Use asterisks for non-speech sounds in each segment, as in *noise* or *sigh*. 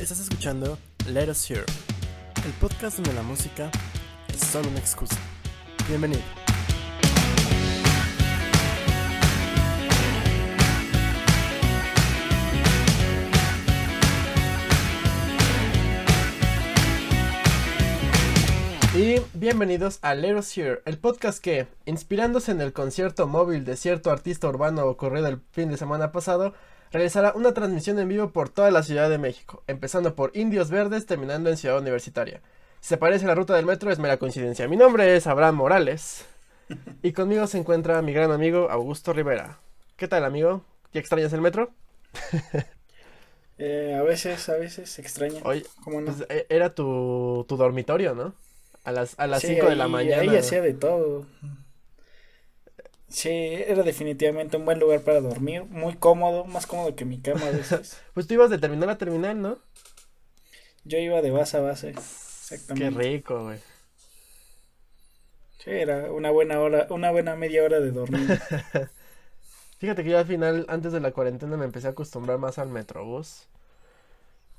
Estás escuchando Let Us Hear, el podcast donde la música es solo una excusa. Bienvenido. Y bienvenidos a Let Us Hear, el podcast que, inspirándose en el concierto móvil de cierto artista urbano ocurrido el fin de semana pasado, realizará una transmisión en vivo por toda la Ciudad de México, empezando por Indios Verdes, terminando en Ciudad Universitaria. Si se parece a la ruta del metro, es mera coincidencia. Mi nombre es Abraham Morales *laughs* y conmigo se encuentra mi gran amigo Augusto Rivera. ¿Qué tal, amigo? ¿Ya extrañas el metro? *laughs* Eh, a veces, a veces extraña. Oye, ¿Cómo no? pues, e- era tu, tu dormitorio, ¿no? A las, a las Sí, 5 de la mañana. Ahí hacía de todo. Sí, era definitivamente un buen lugar para dormir, muy cómodo, más cómodo que mi cama a veces. *laughs* Pues tú ibas de terminal a terminal, ¿no? Yo iba de base a base, Qué exactamente. rico, güey. Sí, era una buena hora, una buena media hora de dormir. *laughs* Fíjate que yo al final, antes de la cuarentena, me empecé a acostumbrar más al metrobús.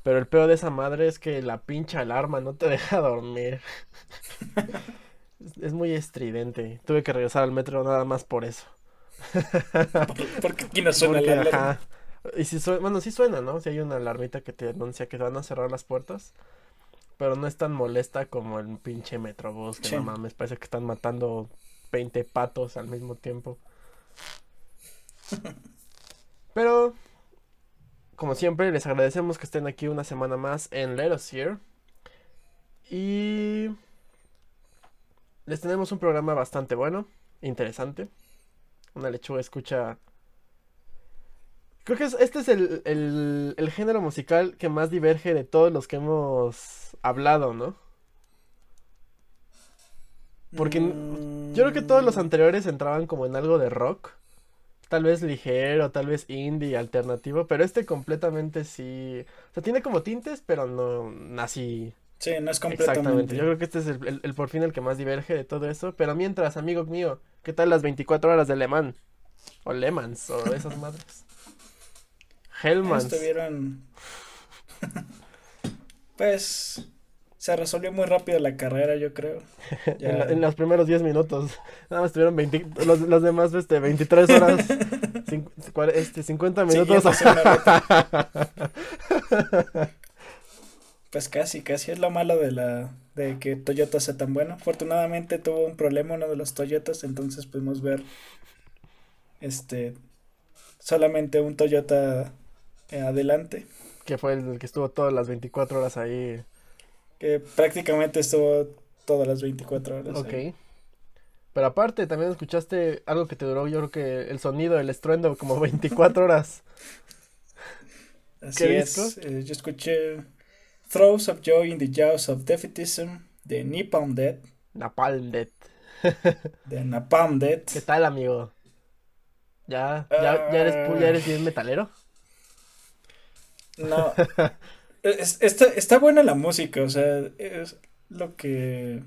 Pero el peor de esa madre es que la pincha alarma no te *laughs* deja dormir. Es, es muy estridente. Tuve que regresar al metro nada más por eso. Porque aquí no suena Porque, la alarma. ajá. Y si suena, bueno, sí suena, ¿no? Si hay una alarmita que te anuncia que van a cerrar las puertas. Pero no es tan molesta como el pinche metrobús, que Sí. no mames, parece que están matando 20 patos al mismo tiempo. *laughs* Pero, como siempre, les agradecemos que estén aquí una semana más en Let Us Hear. Y les tenemos un programa bastante bueno, interesante. Una lechuga escucha. Creo que es- este es el, el, el género musical que más diverge de todos los que hemos hablado, ¿no? Porque Mm, Yo creo que todos los anteriores entraban como en algo de rock. Tal vez ligero, tal vez indie, alternativo, pero este completamente sí. O sea, tiene como tintes, pero no así Sí, no es exactamente. completamente. Yo creo que este es el, el- el por fin el que más diverge de todo eso. Pero mientras, amigo mío, ¿qué tal las 24 horas de Le Mans? O Le Mans, o esas madres. *laughs* Hellmans. Estuvieron. *laughs* pues. Se resolvió muy rápido la carrera, yo creo. Ya- *laughs* En, la- en los primeros 10 minutos. Nada más tuvieron 20, los, los demás, este, 23 horas. este, 50 minutos. Pues casi, casi es lo malo de la de que Toyota sea tan bueno. Afortunadamente tuvo un problema uno de los Toyotas, entonces pudimos ver este solamente un Toyota eh, adelante, que fue el que estuvo todas las 24 horas ahí. que prácticamente estuvo todas las 24 horas. Ok. ahí. Pero aparte, también escuchaste algo que te duró, yo creo que el sonido, el estruendo, como 24 horas. Así ¿Qué es. eh, yo escuché Throws of Joy in the Jaws of Defeatism de Napalm Dead, Napalm Death. de Napalm Dead. ¿Qué tal, amigo? ¿Ya, ya, ya eres, ya eres bien metalero? No. Es- está, está buena la música, o sea, es lo que...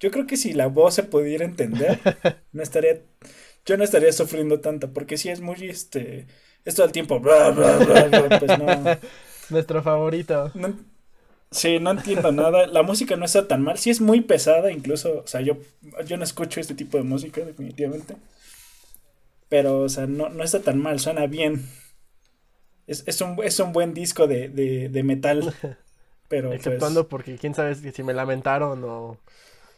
Yo creo que si la voz se pudiera entender, *laughs* no estaría... Yo no estaría sufriendo tanto, porque si es muy, este... Tiempo, bla, bla, bla, bla, pues no, Nuestro favorito. no... Sí, no entiendo nada. La música no está tan mal. Sí es muy pesada, incluso, o sea, yo, yo no escucho este tipo de música, definitivamente. Pero, o sea, no, no está tan mal, suena bien. Es, es un, es un buen disco de, de, de metal. *laughs* Pero, pues, Exceptuando porque quién sabe si si me lamentaron o...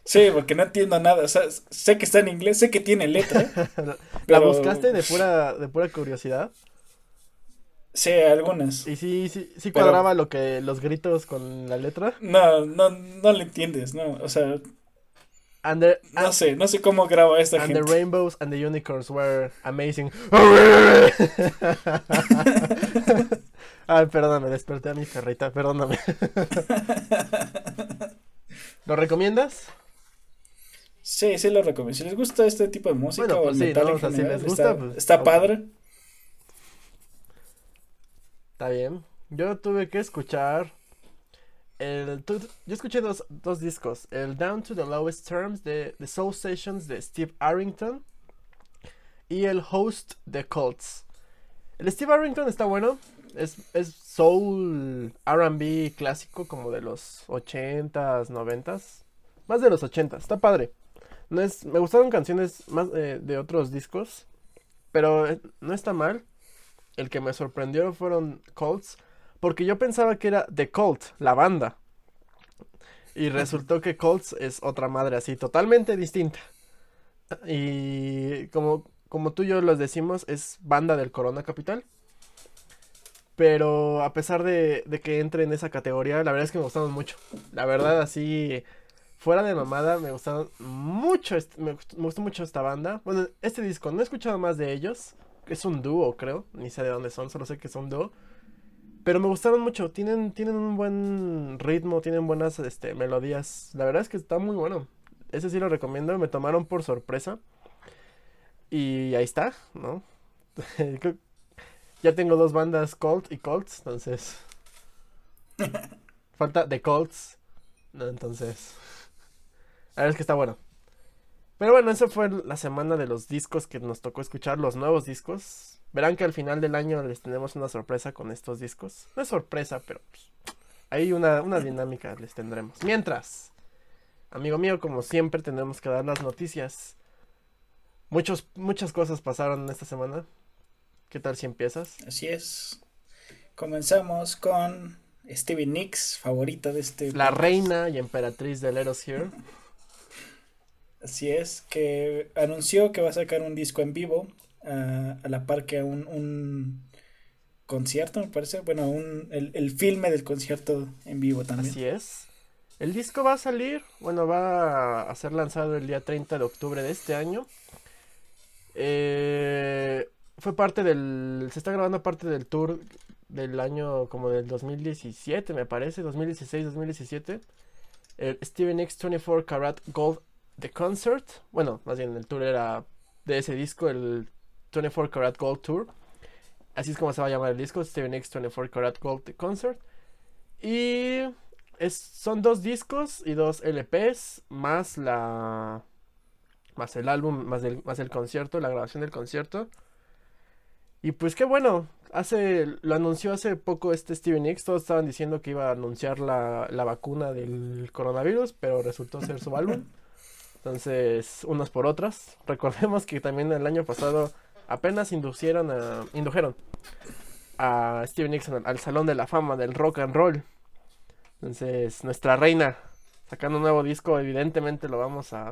sí, porque no entiendo nada. O sea, sé que está en inglés, sé que tiene letra. *laughs* ¿La pero- buscaste de pura, de pura curiosidad? Sí, algunas. ¿Y sí, sí, sí Pero- cuadraba lo que los gritos con la letra? No, no, no le entiendes, ¿no? O sea, And the, no sé, no sé cómo graba esta and the gente. rainbows and the unicorns were amazing. *laughs* Ay, perdóname, desperté a mi perrita, perdóname. *laughs* ¿Lo recomiendas? Sí, sí lo recomiendo. Si les gusta este tipo de música Bueno, o pues el sí, metal ¿no? en O sea, si general, les gusta, está, pues, está padre. Está bien. Yo tuve que escuchar el yo escuché dos, dos discos, el Down to the Lowest Terms de The Soul Sessions de Steve Arrington y el Host de Colts. El Steve Arrington está bueno, Es, es soul RB clásico como de los 80s, 90s. Más de los 80 está padre. No es, me gustaron canciones más eh, de otros discos, pero eh, no está mal. El que me sorprendió fueron Colts, porque yo pensaba que era The Cult, la banda. Y resultó que Colts es otra madre así, totalmente distinta. Y como, como tú y yo los decimos, es banda del Corona Capital. Pero a pesar de, de que entre en esa categoría, la verdad es que me gustaron mucho. La verdad, así, fuera de mamada, me gustaron mucho, me, gustó mucho esta banda. Bueno, este disco, no he escuchado más de ellos. Es un dúo, creo. Ni sé de dónde son, solo sé que son dúo. Pero me gustaron mucho. Tienen, tienen un buen ritmo, tienen buenas este, melodías. La verdad es que está muy bueno. Ese sí lo recomiendo. Me tomaron por sorpresa. Y ahí está, ¿no? *laughs* ya tengo dos bandas, Colt y Colts. Entonces. *laughs* Falta The Colts. No, entonces. La verdad es que está bueno. Pero bueno, esa fue la semana de los discos que nos tocó escuchar, los nuevos discos. Verán que al final del año les tenemos una sorpresa con estos discos. No es sorpresa, pero pues, ahí una, una dinámica les tendremos. Mientras, amigo mío, como siempre, tenemos que dar las noticias. Muchos, muchas cosas pasaron esta semana. ¿Qué tal si empiezas? Así es. Comenzamos con Stevie Nicks, favorita de este. La reina y emperatriz de Let Us Here. Así es, que anunció que va a sacar un disco en vivo a la par que un, un concierto, me parece. Bueno, un, el, el, filme del concierto en vivo también. Así es. El disco va a salir, bueno, va a ser lanzado el día 30 de octubre de este año. Eh, fue parte del. Se está grabando parte del tour del año como del 2017, me parece, 2016-2017. El Steven X 24 Karat Gold The Concert. Bueno, más bien el tour era de ese disco, el 24 Karat Gold Tour. Así es como se va a llamar el disco, Steven X 24 Karat Gold Concert. Y es, son dos discos y dos LPs, más la. Más el álbum, más el, más el concierto, la grabación del concierto. Y pues qué bueno, hace, lo anunció hace poco este Steven X, todos estaban diciendo que iba a anunciar la, la vacuna del coronavirus, pero resultó ser su álbum. *laughs* Entonces, unos por otras. *laughs* Recordemos que también el año pasado apenas inducieron a, indujeron a Steven Nixon al Salón de la Fama del Rock and Roll. Entonces, nuestra reina sacando un nuevo disco, evidentemente lo vamos a,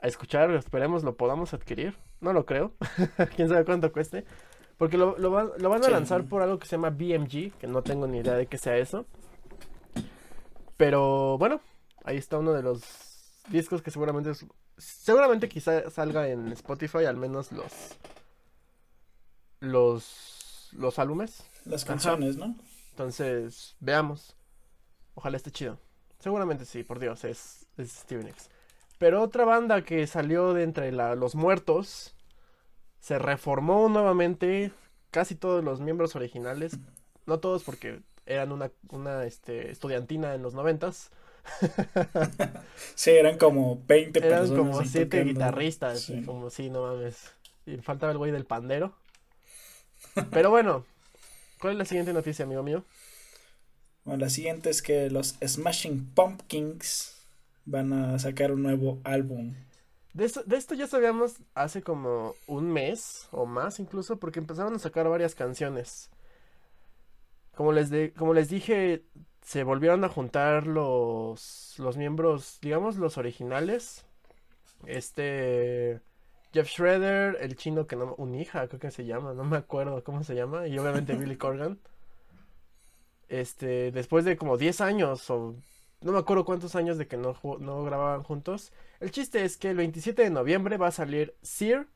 a escuchar, esperemos lo podamos adquirir. No lo creo, *laughs* quién sabe cuánto cueste. Porque lo, lo, van a lanzar por algo que se llama BMG, que no tengo ni idea de qué sea eso. Pero bueno, ahí está uno de los discos que seguramente seguramente quizá salga en Spotify al menos los los los álbumes. Las canciones no entonces veamos. Ojalá esté chido. Seguramente sí por dios es, es Steven X. Pero otra banda que salió de entre los muertos se reformó nuevamente casi todos los miembros originales no todos porque eran una, una este, estudiantina en los noventas *laughs* sí, eran como 20 eran como 7 guitarristas. Como si, no mames. Y faltaba el güey del pandero. Pero bueno, ¿cuál es la siguiente noticia, amigo mío? Bueno, la siguiente es que los Smashing Pumpkins van a sacar un nuevo álbum. De esto, de esto ya sabíamos hace como un mes o más incluso, porque empezaron a sacar varias canciones. Como les, de, como les dije, se volvieron a juntar los, los miembros, digamos, los originales. Este. Jeff Shredder, el chino que no. Un hija, creo que se llama, no me acuerdo cómo se llama. Y obviamente *laughs* Billy Corgan. Este, después de como 10 años o. No me acuerdo cuántos años de que no, no grababan juntos. El chiste es que el 27 de noviembre va a salir Sear.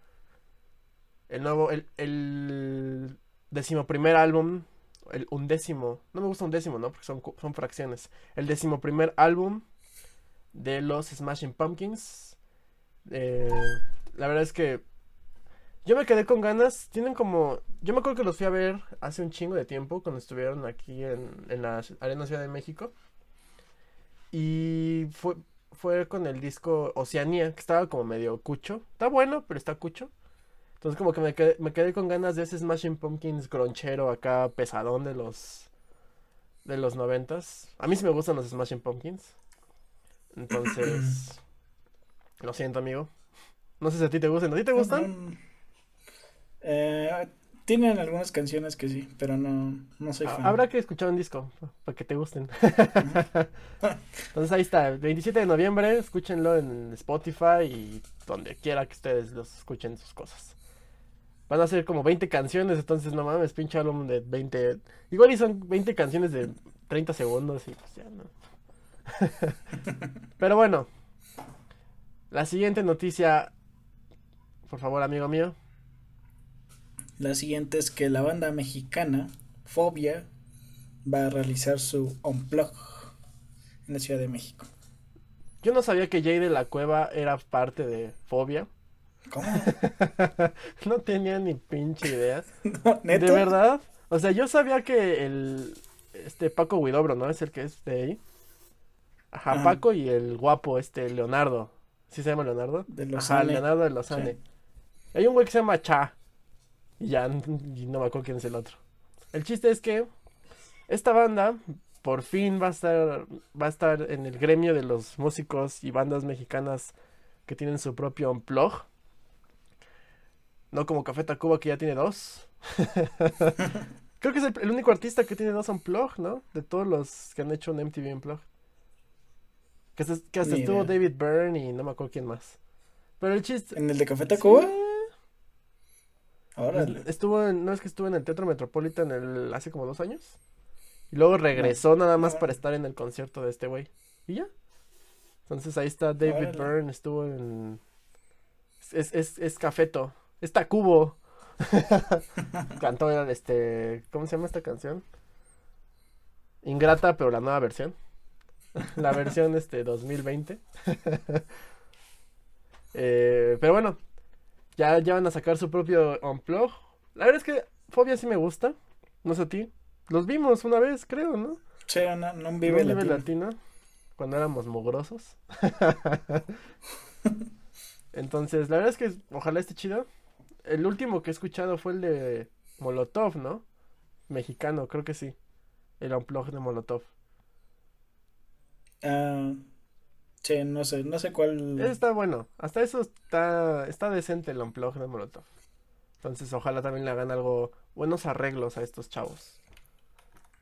El nuevo. El, el decimoprimer álbum el undécimo, no me gusta undécimo, ¿no? Porque son, son fracciones. El décimo primer álbum de los Smashing Pumpkins. Eh, la verdad es que yo me quedé con ganas. Tienen como. Yo me acuerdo que los fui a ver hace un chingo de tiempo cuando estuvieron aquí en, en la Arena Ciudad de México. Y fue, fue con el disco Oceanía, que estaba como medio cucho. Está bueno, pero está cucho. Entonces como que me quedé, me quedé con ganas de ese Smashing Pumpkins gronchero acá pesadón de los de los noventas. A mí sí me gustan los Smashing Pumpkins. Entonces, *clears throat* lo siento, amigo. No sé si a ti te gustan. ¿A ti te gustan? Eh, tienen algunas canciones que sí, pero no, no soy fan. Habrá que escuchar un disco para que te gusten. *laughs* Entonces ahí está, el 27 de noviembre, escúchenlo en Spotify y donde quiera que ustedes los escuchen sus cosas. Van a ser como 20 canciones, entonces no mames, pinche álbum de 20. Igual y son 20 canciones de 30 segundos y pues ya no. *laughs* Pero bueno, la siguiente noticia, por favor, amigo mío. La siguiente es que la banda mexicana Fobia va a realizar su Unplug en la Ciudad de México. Yo no sabía que Jay de la Cueva era parte de Fobia. ¿Cómo? *laughs* no tenía ni pinche idea. *laughs* ¿De verdad? O sea, yo sabía que el este Paco Huidobro, ¿no? Es el que es de ahí. Ajá, Paco y el guapo, este, Leonardo. ¿Sí se llama Leonardo? De Ajá, Leonardo de Lozane. Hay un güey que se llama Cha. Y ya y no me acuerdo quién es el otro. El chiste es que esta banda por fin va a estar va a estar en el gremio de los músicos y bandas mexicanas que tienen su propio unplug. No como Café Tacuba que ya tiene dos. Creo que es el, único artista que tiene dos unplug, ¿no? De todos los que han hecho un MTV unplug. Que, que hasta estuvo David Byrne y no me acuerdo quién más. Pero el chiste. ¿En el de Café Tacuba? Ahora. Estuvo en, no es que estuvo en el Teatro Metropolitan el, hace como dos años. Y luego regresó nada más para estar en el concierto de este güey. Y ya. Entonces ahí está David Byrne, estuvo en. Es, es, es Cafeto. Es Tacubo. *laughs* Cantó este. ¿Cómo se llama esta canción? Ingrata, pero la nueva versión. la versión *laughs* este 2020. *laughs* Eh, pero bueno, ya, ya van a sacar su propio Unplug. La verdad es que Fobia sí me gusta. No sé a ti. Los vimos una vez, creo, ¿no? Sí, no, no vive, no latino. Cuando éramos mugrosos. Entonces, la verdad es que ojalá esté chido. El último que he escuchado fue el de Molotov, ¿no? Mexicano, creo que sí. El Unplug de Molotov. Ah, sí, no sé, no sé cuál. Está bueno, hasta eso está, está decente el unplug de Molotov. Entonces, ojalá también le hagan algo, buenos arreglos a estos chavos.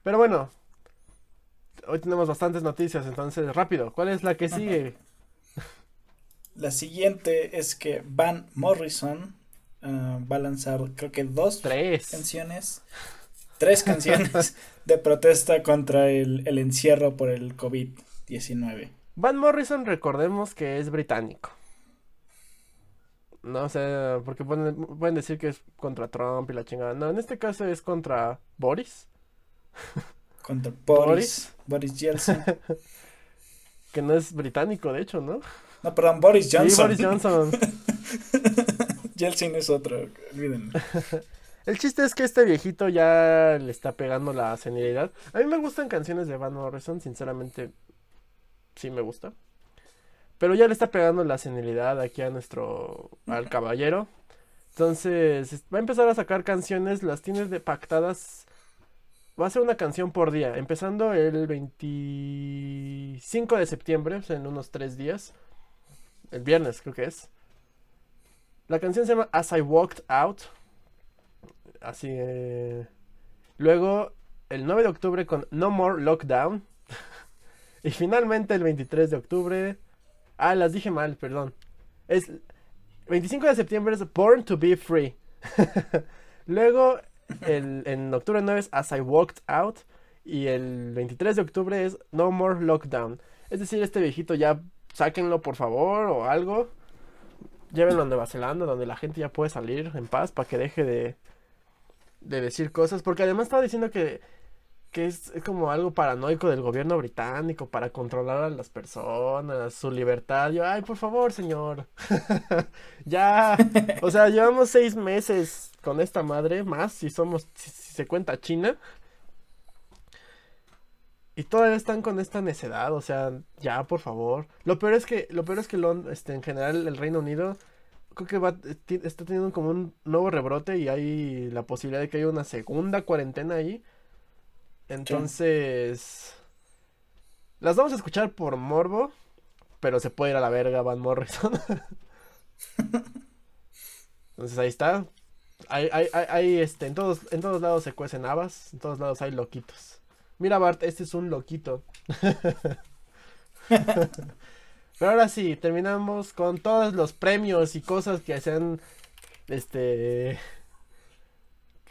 Pero bueno, hoy tenemos bastantes noticias, entonces rápido, ¿cuál es la que sigue? La siguiente es que Van Morrison ah, va a lanzar, creo que dos Tres. canciones. Tres canciones *laughs* de protesta contra el, el encierro por el COVID. 19. Van Morrison, recordemos que es británico. No sé, porque pueden, decir que es contra Trump y la chingada. No, en este caso es contra Boris. *laughs* Contra Boris. Boris, Johnson. *laughs* que no es británico, de hecho, ¿no? No, perdón, Boris Johnson. Sí, Boris Johnson. Yeltsin es otro, olvídenlo. *laughs* El chiste es que este viejito ya le está pegando la senilidad. A mí me gustan canciones de Van Morrison, sinceramente sí me gusta. Pero ya le está pegando la senilidad aquí a nuestro, al caballero. Entonces, va a empezar a sacar canciones, las tiene de pactadas. Va a ser una canción por día, empezando el 25 de septiembre, en unos tres días. El viernes creo que es. La canción se llama As I Walked Out. Así. Eh... Luego, el 9 de octubre con No More Lockdown. *laughs* Y finalmente el 23 de octubre. Ah, las dije mal, perdón. Es 25 de septiembre es Born to Be Free. *laughs* Luego, el, en octubre 9 es As I Walked Out. Y el 23 de octubre es No More Lockdown. Es decir, este viejito ya sáquenlo por favor o algo. Llévenlo a Nueva Zelanda, donde la gente ya puede salir en paz para que deje de, de decir cosas. Porque además estaba diciendo que que es, como algo paranoico del gobierno británico para controlar a las personas, su libertad. Yo, ay, por favor, señor. *laughs* ya, o sea, llevamos seis meses con esta madre, más si somos, si, se cuenta China. Y todavía están con esta necedad, o sea, ya, por favor. Lo peor es que, lo peor es que este, en general el Reino Unido creo que va, está teniendo como un nuevo rebrote y hay la posibilidad de que haya una segunda cuarentena ahí. Entonces, las vamos a escuchar por morbo, pero se puede ir a la verga Van Morrison. *laughs* Entonces ahí está. Hay, hay, hay, este, en todos, en todos lados se cuecen habas, en todos lados hay loquitos. Mira Bart, este es un loquito. Pero ahora sí, terminamos con todos los premios y cosas que se este,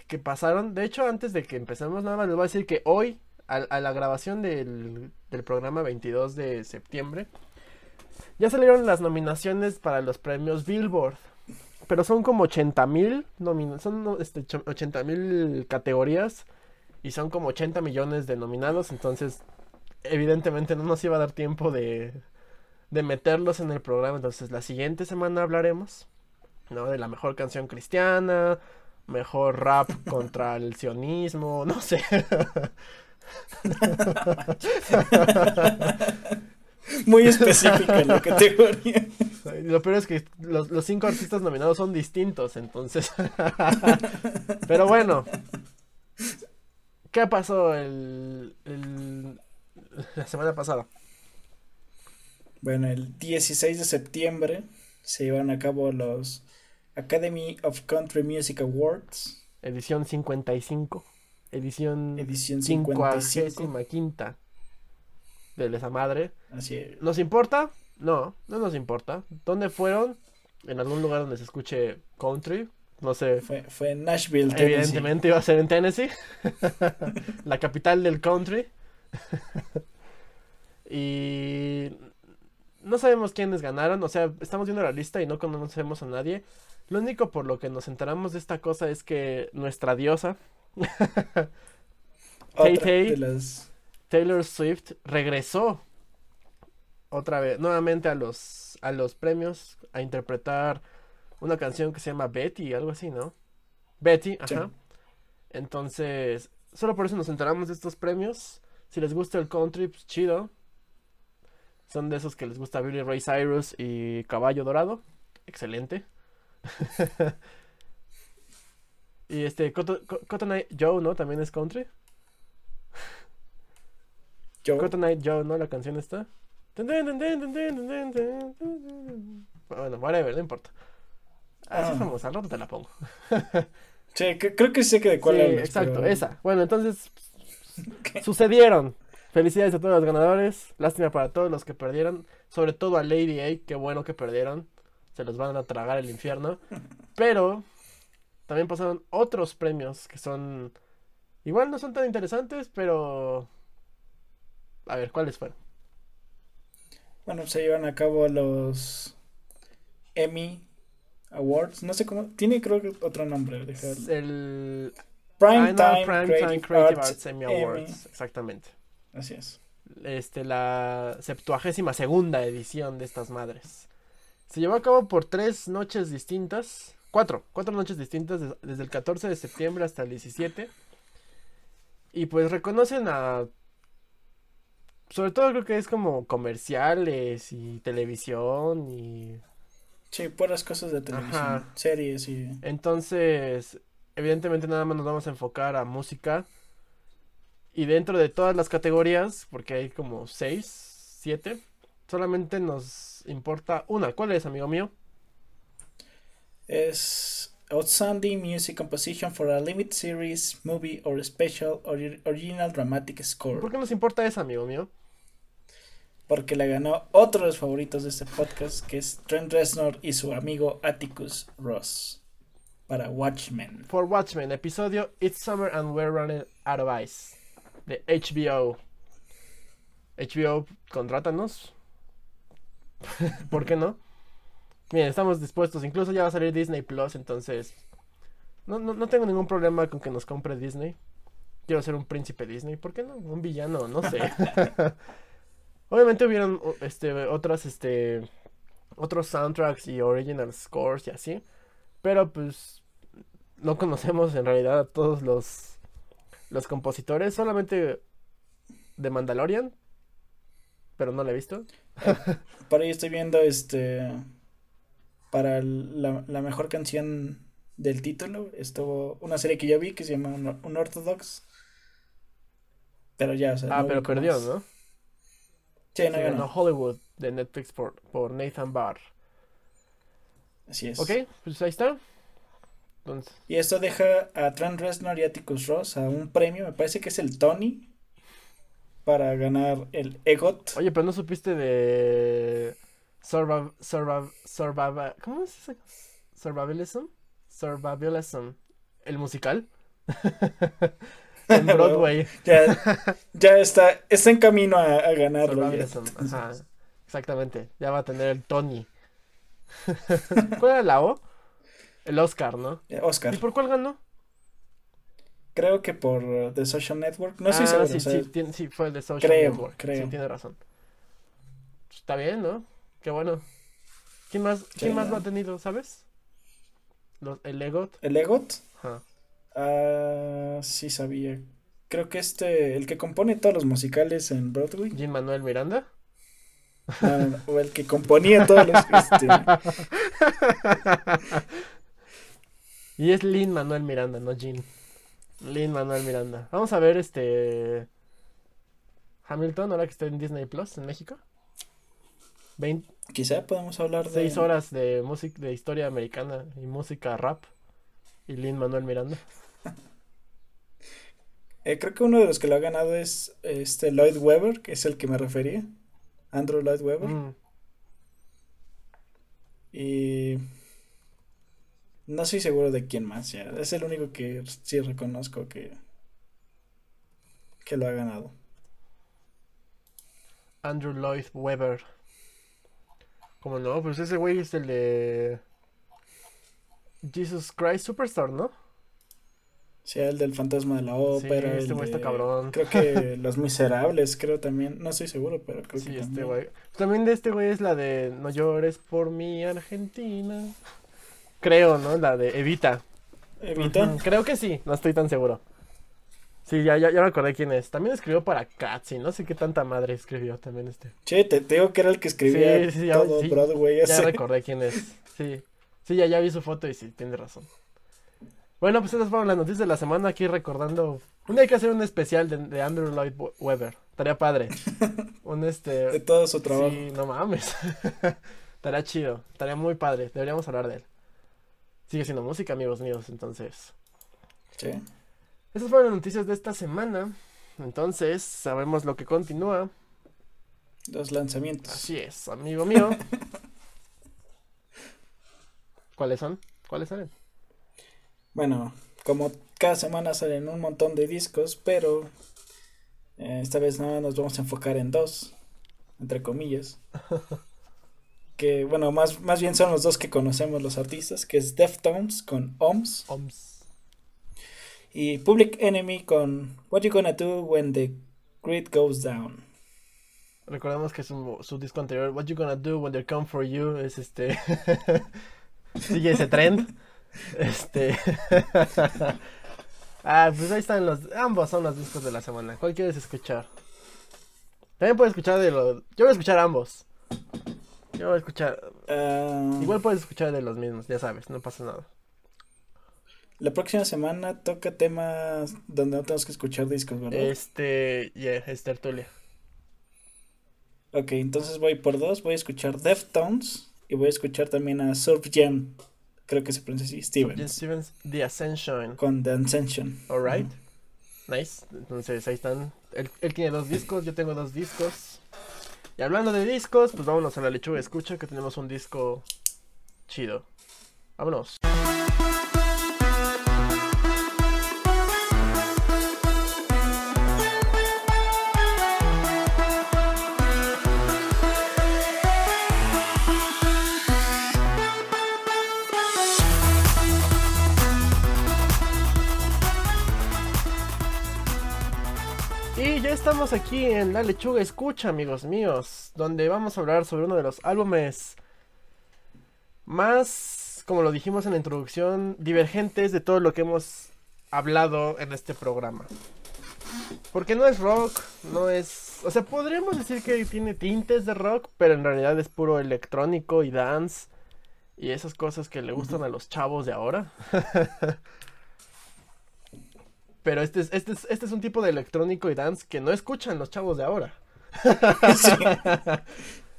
que pasaron. De hecho, antes de que empecemos, nada más les voy a decir que hoy, a, la grabación del, programa 22 de septiembre, ya salieron las nominaciones para los premios Billboard. Pero son como 80 mil son este, 80 mil categorías y son como 80 millones de nominados. Entonces, evidentemente no nos iba a dar tiempo de, de meterlos en el programa. Entonces, la siguiente semana hablaremos, ¿no? De la mejor canción cristiana, mejor rap *laughs* contra el sionismo, no sé. Muy específica la categoría. Lo peor es que los, los cinco artistas nominados son distintos, entonces. *laughs* Pero bueno. ¿Qué pasó el, el, la semana pasada? Bueno, el 16 de septiembre se llevan a cabo los Academy of Country Music Awards. Edición 55. Edición, Edición 55. quinta de esa madre. Así es. ¿Nos importa? No, no nos importa. ¿Dónde fueron? En algún lugar donde se escuche country. No sé. Fue, fue en Nashville, Tennessee. Evidentemente iba a ser en Tennessee. *laughs* la capital del country. *laughs* y no sabemos quiénes ganaron, o sea, estamos viendo la lista y no conocemos a nadie. Lo único por lo que nos enteramos de esta cosa es que nuestra diosa, Taylor Swift, regresó otra vez, nuevamente a los, a los premios a interpretar una canción que se llama Betty, algo así, ¿no? Betty, ajá. Entonces, solo por eso nos enteramos de estos premios. Si les gusta el country, pues chido. Son de esos que les gusta Billy Ray Cyrus y Caballo Dorado. Excelente. *laughs* y este, Cotton, Eye Joe, ¿no? También es country. Joe. Cotton Eye Joe, ¿no? La canción está. Bueno, whatever, no importa. Así ah. es famosa, al rato te la pongo. *laughs* sí, creo que sé que de cuál sí, Exacto, esa. Bueno, entonces *laughs* sucedieron. Felicidades a todos los ganadores. Lástima para todos los que perdieron. Sobre todo a Lady A. Qué bueno que perdieron. Se los van a tragar el infierno. *laughs* Pero también pasaron otros premios que son. Igual no son tan interesantes, pero. A ver, ¿cuáles fueron? Bueno, se llevan a cabo los Emmy Awards. No sé cómo. Tiene creo que otro nombre. El. Prime, Time, Creative, Arts, Emmy Awards. Exactamente. Así es. Este, la septuagésima segunda edición de estas madres. Se llevó a cabo por tres noches distintas. Cuatro, cuatro noches distintas desde el 14 de septiembre hasta el 17. Y pues reconocen a... Sobre todo creo que es como comerciales y televisión y... Sí, puras cosas de televisión, series y... Entonces, evidentemente nada más nos vamos a enfocar a música y dentro de todas las categorías, porque hay como seis, siete, solamente nos importa una. ¿Cuál es, amigo mío? Es Outstanding Music Composition for a Limited Series, Movie or Special Original Dramatic Score. ¿Por qué nos importa esa, amigo mío? Porque la ganó otro de los favoritos de este podcast, que es Trent Reznor y su amigo Atticus Ross. Para Watchmen. For Watchmen, episodio It's Summer and We're Running Out of Ice de HBO. HBO, contrátanos. *laughs* ¿Por qué no? Miren, estamos dispuestos. Incluso ya va a salir Disney Plus, entonces. No, no, tengo ningún problema con que nos compre Disney. Quiero ser un príncipe Disney. ¿Por qué no? Un villano, no sé. *laughs* Obviamente hubieron este, otras, este. Otros soundtracks y original scores y así. Pero pues. No conocemos en realidad a todos los los compositores solamente de Mandalorian, pero no la he visto. *laughs* Por ahí estoy viendo este para la, la, mejor canción del título. Estuvo una serie que yo vi que se llama Un, Orthodox. Pero ya, o sea, Ah, pero perdió, ¿no? Sí, no, sí, no. Hollywood de Netflix por, por Nathan Barr. Así es. Ok, pues ahí está. Y esto deja a Trent Reznor y Atticus Ross a un premio, me parece que es el Tony, para ganar el EGOT. Oye, pero no supiste de Survival, Survival, ¿cómo es ese? Survivalism, Survivalism, el musical. *laughs* *laughs* en Broadway. ya, está, está en camino a, ganarlo. exactamente, ya va a tener el Tony. *laughs* ¿Cuál era la O? El Oscar, ¿no? Eh, Oscar. ¿Y por cuál ganó? Creo que por uh, The Social Network. No sé si Sí, sí, sí, fue el The Social Network. Creo. Sí, tiene razón. Está bien, ¿no? Qué bueno. ¿Quién más, ¿quién más lo ha tenido, sabes? ¿El Egot? ¿El Egot? Ajá. Ah, sí sabía. Creo que este, el que compone todos los musicales en Broadway. ¿Jim Manuel Miranda? o el que componía todos los... Este... *laughs* Y es Lin Manuel Miranda, no Jean. Lin Manuel Miranda. Vamos a ver este. Hamilton, ahora que está en Disney Plus en México. Quizá podemos hablar de. Seis horas de música de historia americana y música rap. Y Lin Manuel Miranda. Eh, creo que uno de los que lo ha ganado es este Lloyd Webber, que es el que me refería. Andrew Lloyd Webber. Mm. Y no soy seguro de quién más, ya. Es el único que sí reconozco que. que lo ha ganado. Andrew Lloyd Webber. ¿Cómo no? Pues ese güey es el de. Jesus Christ Superstar, ¿no? Sí, el del fantasma de la ópera. Sí, este güey está cabrón. Creo que *laughs* Los Miserables, creo también. No estoy seguro, pero creo sí, que este güey. También de este güey es la de No llores por mi Argentina. Creo, ¿no? La de Evita. ¿Evita? Creo que sí, no estoy tan seguro. Sí, ya, ya, ya me acordé quién es. También escribió para Cats y no sé qué tanta madre escribió también este. Che, te, digo que era el que escribía sí, sí, todo Broadway. Ya recordé quién es. Sí, sí, ya, ya vi su foto y sí, tiene razón. Bueno, pues esas fueron las noticias de la semana aquí recordando. Un día hay que hacer un especial de, de Andrew Lloyd Webber. Estaría padre. *laughs* Un este. De todo su trabajo. Sí, no mames. *laughs* estaría chido. Estaría muy padre. Deberíamos hablar de él sigue siendo música, amigos míos. Entonces. Sí. Esas fueron las noticias de esta semana. Entonces, sabemos lo que continúa. Los lanzamientos. Así es, amigo mío. *laughs* ¿Cuáles son? ¿Cuáles salen? Bueno, como cada semana salen un montón de discos, pero eh, esta vez no nos vamos a enfocar en dos, entre comillas. *laughs* que bueno, más, más bien son los dos que conocemos los artistas, que es Deftones con OMS. OMS. Y Public Enemy con What You Gonna Do When the Grid Goes Down. Recordemos que su, su disco anterior, What You Gonna Do When They Come For You, es este... *laughs* Sigue ese trend. Este... *laughs* ah, pues ahí están los... Ambos son los discos de la semana. ¿Cuál quieres escuchar? También puedes escuchar de los... Yo voy a escuchar ambos. Yo voy a escuchar. Ah. Igual puedes escuchar de los mismos, ya sabes, no pasa nada. La próxima semana toca temas donde no tenemos que escuchar discos, ¿verdad? Este, yeah, es tertulia. Ok, entonces voy por dos. Voy a escuchar Deftones y voy a escuchar también a Surf Jam. Creo que se pronuncia así, Stevens. Stevens, The Ascension. Con The Ascension. Alright. Nice. Entonces ahí están. Él, él tiene dos discos, yo tengo dos discos. Y hablando de discos, pues vámonos a la lechuga escucha que tenemos un disco chido. Vámonos. Estamos aquí en La Lechuga Escucha, amigos míos, donde vamos a hablar sobre uno de los álbumes más, como lo dijimos en la introducción, divergentes de todo lo que hemos hablado en este programa. Porque no es rock, no es... O sea, podríamos decir que tiene tintes de rock, pero en realidad es puro electrónico y dance. y esas cosas que le gustan a los chavos de ahora. *laughs* Pero este es, este, es, este es un tipo de electrónico y dance que no escuchan los chavos de ahora.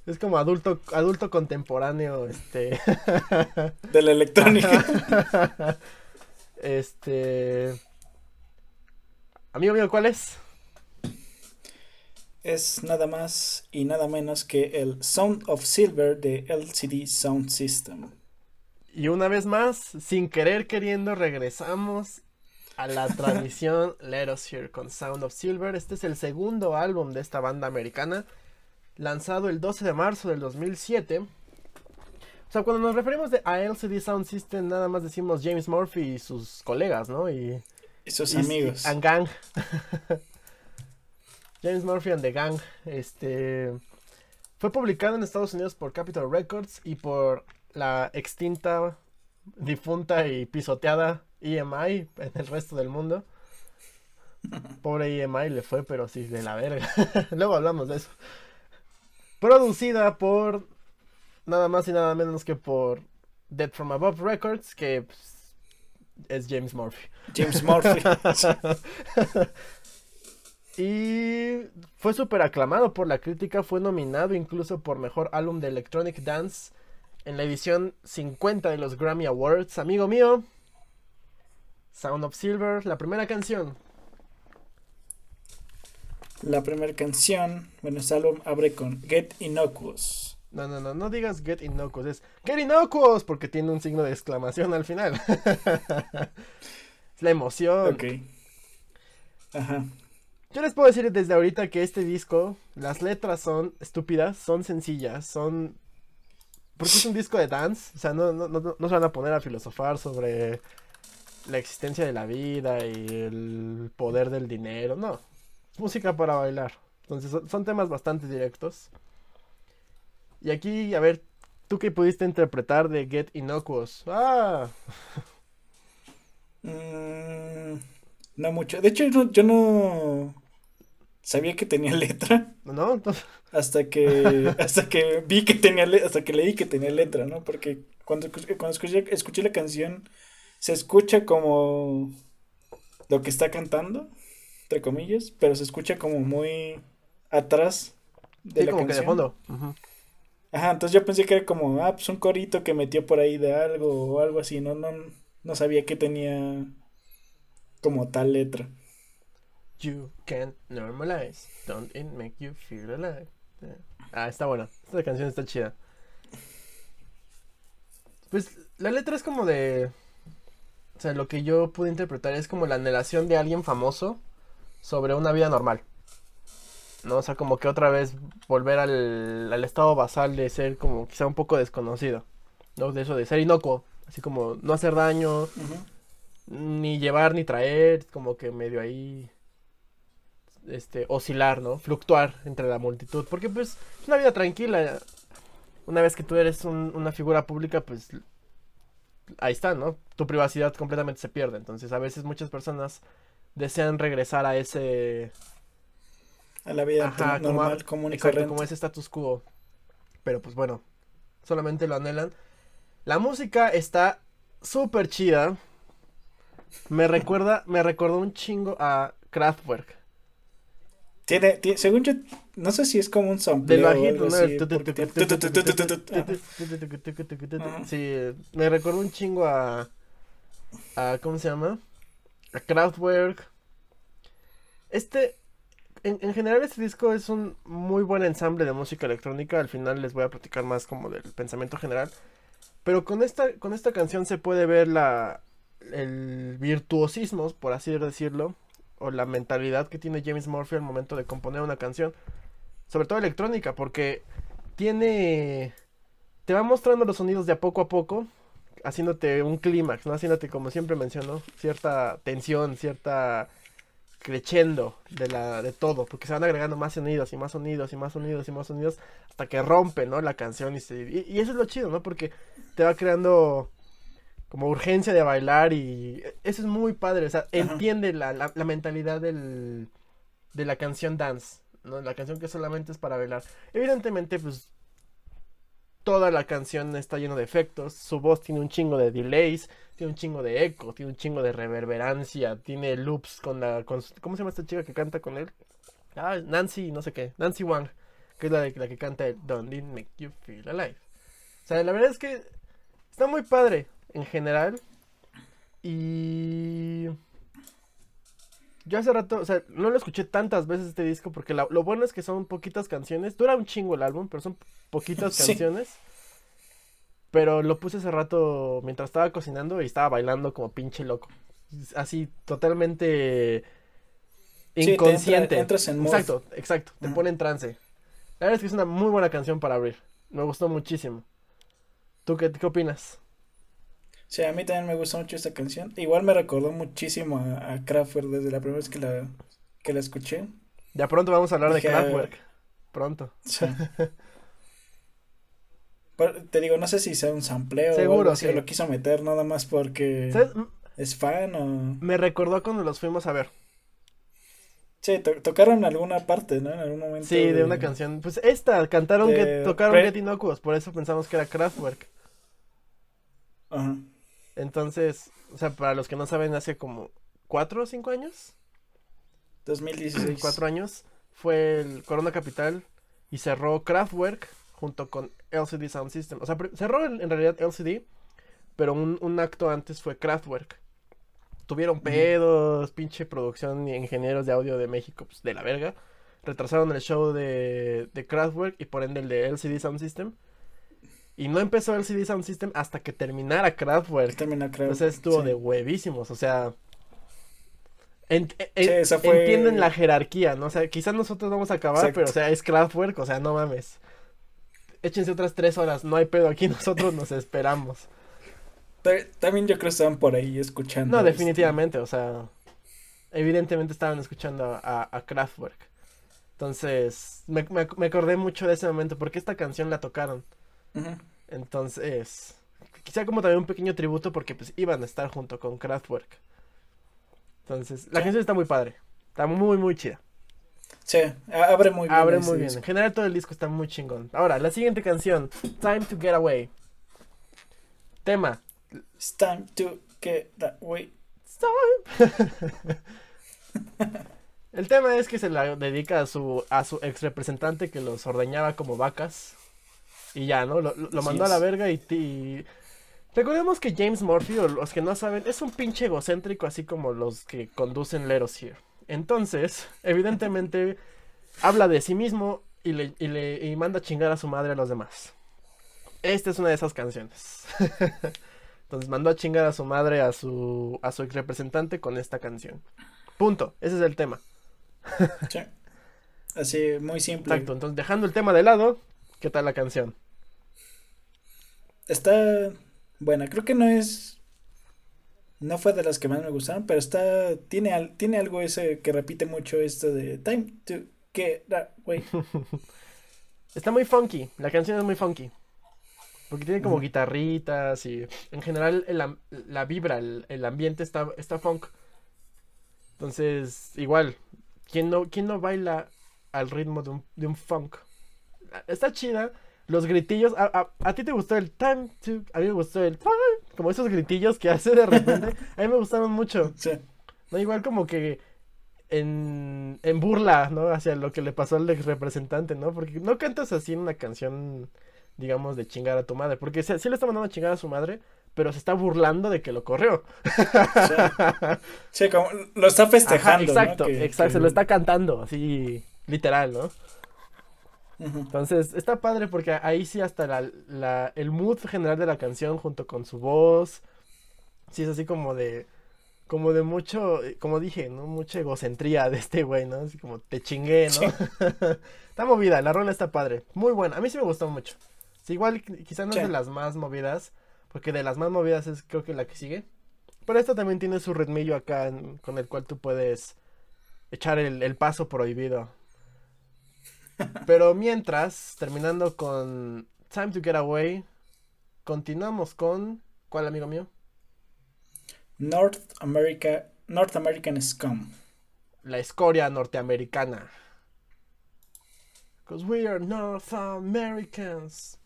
Es como adulto, adulto contemporáneo, este. De la electrónica. este. Amigo mío, ¿cuál es? Es nada más y nada menos que el Sound of Silver de LCD Sound System. Y una vez más, sin querer queriendo, regresamos a la transmisión Let Us Hear con Sound of Silver. Este es el segundo álbum de esta banda americana, lanzado el 12 de marzo del 2007. O sea, cuando nos referimos de, a LCD Sound System, nada más decimos James Murphy y sus colegas, ¿no? Y, sus amigos. Y, gang. *laughs* James Murphy and the Gang. Este. Fue publicado en Estados Unidos por Capitol Records y por la extinta, difunta y pisoteada EMI en el resto del mundo. *laughs* Pobre EMI le fue, pero sí, de la verga. *laughs* Luego hablamos de eso. Producida por nada más y nada menos que por Dead From Above Records, que pues, es James Murphy. James Murphy. *laughs* y fue súper aclamado por la crítica, fue nominado incluso por Mejor Álbum de Electronic Dance en la edición 50 de los Grammy Awards. Amigo mío, Sound of Silver, la primera canción. La primera canción, bueno, este álbum abre con Get Innocuous. No, no, no, no digas Get Innocuous, es Get Innocuous porque tiene un signo de exclamación al final. es *laughs* la emoción. Ok. Ajá. Yo les puedo decir desde ahorita que este disco, las letras son estúpidas, son sencillas, son... Porque es un disco de dance, o sea, no, no, no, no se van a poner a filosofar sobre la existencia de la vida y el poder del dinero, no. Es música para bailar. Entonces son, temas bastante directos. Y aquí, a ver, ¿tú qué pudiste interpretar de Get Innocuous? Ah. Mm, no mucho. De hecho, yo no sabía que tenía letra. No, hasta que *laughs* hasta que vi que tenía hasta que leí que tenía letra, ¿no? Porque cuando, cuando escuché la canción se escucha como lo que está cantando, entre comillas, pero se escucha como muy atrás de la como canción. Que de fondo. Ajá, entonces yo pensé que era como, ah, pues un corito que metió por ahí de algo o algo así, no, no, no sabía que tenía como tal letra. You can't normalize, don't it make you feel alive. Ah, está buena, esta canción está chida. Pues la letra es como de o sea, lo que yo pude interpretar es como la anhelación de alguien famoso sobre una vida normal. ¿No? O sea, como que otra vez volver al, estado basal de ser como quizá un poco desconocido. ¿No? De eso de ser inocuo. Así como no hacer daño, ni llevar ni traer, como que medio ahí este, oscilar, ¿no? Fluctuar entre la multitud. Porque pues es una vida tranquila. Una vez que tú eres una figura pública, pues ahí está, ¿no? Tu privacidad completamente se pierde. Entonces, a veces muchas personas desean regresar a ese. A la vida normal, como, común y corriente. Como ese status quo. Pero pues bueno, solamente lo anhelan. La música está súper chida. Me recuerda, me recordó un chingo a Kraftwerk. Tiene, según yo, no sé si es como un sampleo Sí, me recuerdo un chingo a, a ¿cómo se llama? A Kraftwerk. Este, en, en, general este disco es un muy buen ensamble de música electrónica. Al final les voy a platicar más como del pensamiento general. Pero con esta, con esta canción se puede ver la, el virtuosismo, por así decirlo, o la mentalidad que tiene James Murphy al momento de componer una canción, sobre todo electrónica, porque tiene te va mostrando los sonidos de a poco a poco, haciéndote un clímax, ¿no? Haciéndote como siempre menciono, cierta tensión, cierta crescendo de la de todo, porque se van agregando más sonidos y más sonidos y más sonidos y más sonidos hasta que rompe, ¿no? La canción y, se, y eso es lo chido, ¿no? Porque te va creando como urgencia de bailar y eso es muy padre, o sea, entiende la, la, mentalidad del, de la canción dance, ¿no? La canción que solamente es para bailar. Evidentemente, pues, toda la canción está lleno de efectos, su voz tiene un chingo de delays, tiene un chingo de eco, tiene un chingo de reverberancia, tiene loops con la... Con, ¿Cómo se llama esta chica que canta con él? Ah, Nancy, no sé qué, Nancy Wang, que es la, de, la que canta el Don't It Make You Feel Alive. O sea, la verdad es que está muy padre en general. Y... Yo hace rato, o sea, no lo escuché tantas veces este disco porque lo bueno es que son poquitas canciones. Dura un chingo el álbum, pero son poquitas *laughs* canciones. Pero lo puse hace rato mientras estaba cocinando y estaba bailando como pinche loco. Así, totalmente inconsciente. entras en Exacto, exacto. Te pone en trance. La verdad es que es una muy buena canción para abrir. Me gustó muchísimo. ¿Tú qué, qué opinas? Sí, a mí también me gustó mucho esta canción. Igual me recordó muchísimo a, a Kraftwerk desde la primera vez que la, que la escuché. Ya pronto vamos a hablar de Kraftwerk. Pronto. Sí. *laughs* te digo, no sé si sea un sampleo Seguro, o algo lo quiso meter nada más porque es fan o... Me recordó cuando los fuimos a ver. Sí, tocaron alguna parte, ¿no? En algún momento. Sí, de, una canción. Pues esta, cantaron que tocaron Get Inocuous, por eso pensamos que era Kraftwerk. Ajá. Entonces, o sea, para los que no saben, hace como cuatro o cinco años. 2016. Cuatro años. Fue el Corona Capital y cerró Kraftwerk junto con LCD Sound System. O sea, cerró en, realidad LCD, pero un, acto antes fue Kraftwerk. Tuvieron pedos, pinche producción y ingenieros de audio de México, pues de la verga. Retrasaron el show de, de Kraftwerk y por ende el de LCD Sound System. Y no empezó el CD Sound System hasta que terminara Kraftwerk. Termina Kraftwerk. Entonces estuvo de huevísimos, o sea... Entienden la jerarquía, ¿no? O sea, quizás nosotros vamos a acabar, pero o sea, es Kraftwerk, o sea, no mames. Échense otras tres horas, no hay pedo, aquí *laughs* nosotros nos esperamos. También yo creo que estaban por ahí escuchando. No, definitivamente, o sea, evidentemente estaban escuchando a, a Kraftwerk. Entonces, me, me acordé mucho de ese momento, porque esta canción la tocaron. Entonces, quizá como también un pequeño tributo porque pues iban a estar junto con Kraftwerk. Entonces, la canción está muy padre. Está muy, muy chida. Sí, abre muy bien. Abre muy bien. En general todo el disco está muy chingón. Ahora, la siguiente canción, Time to Get Away. Tema. It's time to get away. *laughs* el tema es que se la dedica a su, a su ex representante que los ordeñaba como vacas. Y ya, ¿no? Lo, mandó a la verga y, Recordemos que James Murphy, o los que no saben, es un pinche egocéntrico así como los que conducen Leros Here. Entonces, *laughs* evidentemente, habla de sí mismo y le, y le y manda a chingar a su madre a los demás. Esta es una de esas canciones. *laughs* Entonces mandó a chingar a su madre, a su, a su ex representante con esta canción. Punto. Ese es el tema. sí. Así, muy simple. Exacto. Entonces, dejando el tema de lado, ¿Qué tal la canción? Está buena, creo que no es no fue de las que más me gustaron, pero está tiene tiene algo ese que repite mucho esto de time to get away. *laughs* está muy funky, la canción es muy funky. Porque tiene como guitarritas y en general la vibra, el, ambiente está, está funk. Entonces, igual, ¿quién no, quién no baila al ritmo de un, de un funk? Está chida. Los gritillos, a, ti te gustó el to, a mí me gustó el como esos gritillos que hace de repente, *laughs* a mí me gustaron mucho. Sí. No, igual como que en, en burla, ¿no? Hacia lo que le pasó al ex representante, ¿no? Porque no cantas así en una canción, digamos, de chingar a tu madre. Porque sí, le está mandando a chingar a su madre, pero se está burlando de que lo corrió. Sí, como lo está festejando. exacto, exacto, se lo está cantando, así, literal, ¿no? Entonces, está padre porque ahí sí hasta la, el mood general de la canción junto con su voz, sí es así como de, como de mucho, como dije, ¿no? Mucha egocentría de este güey, ¿no? Así como te chingué, ¿no? *laughs* está movida, la rola está padre, muy buena, a mí sí me gustó mucho. igual quizás no es de las más movidas, porque de las más movidas es creo que la que sigue. Pero esta también tiene su ritmillo acá con el cual tú puedes echar el, el paso prohibido. Pero mientras, terminando con Time to Get Away, continuamos con. ¿Cuál, amigo mío? North America, North American Scum. La escoria norteamericana. Because we are North Americans.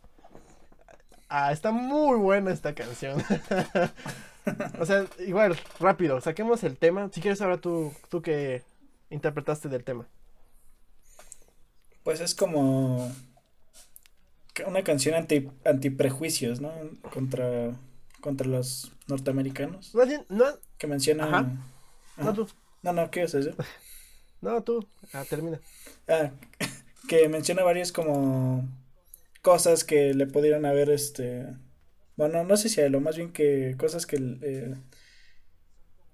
Ah, está muy buena esta canción. *laughs* o sea, igual, rápido, saquemos el tema. Si quieres ahora tú, tú que interpretaste del tema. Pues es como una canción anti, anti prejuicios, ¿no? Contra, contra los norteamericanos. no. Que menciona. No, tú. No, no, ¿qué es eso? *laughs* no, tú. Ah, termina. Ah, *laughs* que menciona varias como cosas que le pudieron haber, este, bueno, no sé si hay lo más bien que cosas que eh,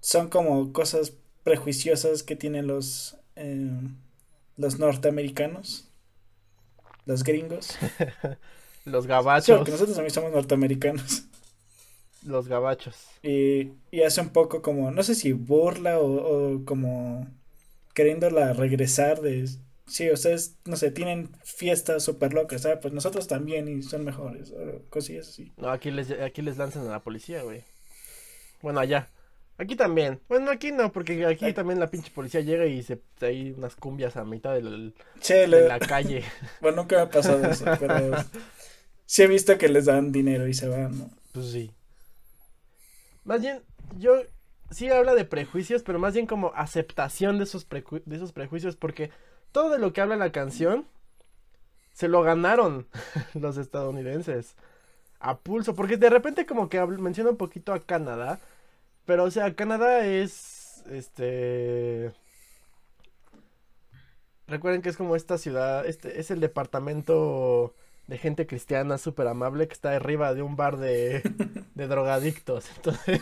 son como cosas prejuiciosas que tienen los, eh, los norteamericanos, los gringos. *laughs* los gabachos. que nosotros también somos norteamericanos. Los gabachos. Y, y hace un poco como, no sé si burla o, o como queriéndola regresar de Sí, ustedes, no sé, tienen fiestas súper locas, ¿sabes? Pues nosotros también y son mejores, cosillas así. No, aquí les, aquí les lanzan a la policía, güey. Bueno, allá. Aquí también. Bueno, aquí no, porque aquí también la pinche policía llega y se hay unas cumbias a mitad del, de la calle. *laughs* bueno, nunca me ha pasado eso, pero sí he visto que les dan dinero y se van, ¿no? Pues sí. Más bien, yo sí habla de prejuicios, pero más bien como aceptación de esos, de esos prejuicios, porque todo de lo que habla la canción se lo ganaron *laughs* los estadounidenses a pulso, porque de repente como que menciona un poquito a Canadá, pero o sea, Canadá es este Recuerden que es como esta ciudad, este es el departamento de gente cristiana súper amable que está arriba de un bar de, *laughs* de drogadictos. Entonces,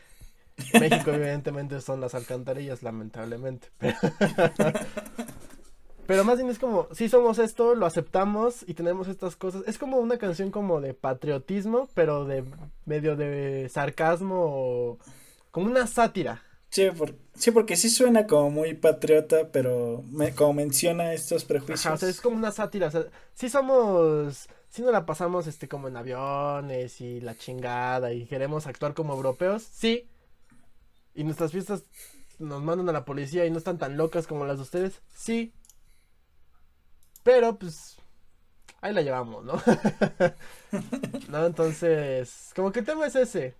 *laughs* México evidentemente son las alcantarillas, lamentablemente. Pero *laughs* más bien es como, si somos esto, lo aceptamos y tenemos estas cosas. Es como una canción como de patriotismo, pero de medio de sarcasmo, como una sátira. Sí, sí, porque sí suena como muy patriota, pero como menciona estos prejuicios. o sea, es como una sátira. O sea, sí somos, sí nos la pasamos este como en aviones y la chingada y queremos actuar como europeos, sí. Y nuestras fiestas nos mandan a la policía y no están tan locas como las de ustedes, sí. Pero pues ahí la llevamos, ¿no? *laughs* no, entonces, como que el tema es ese.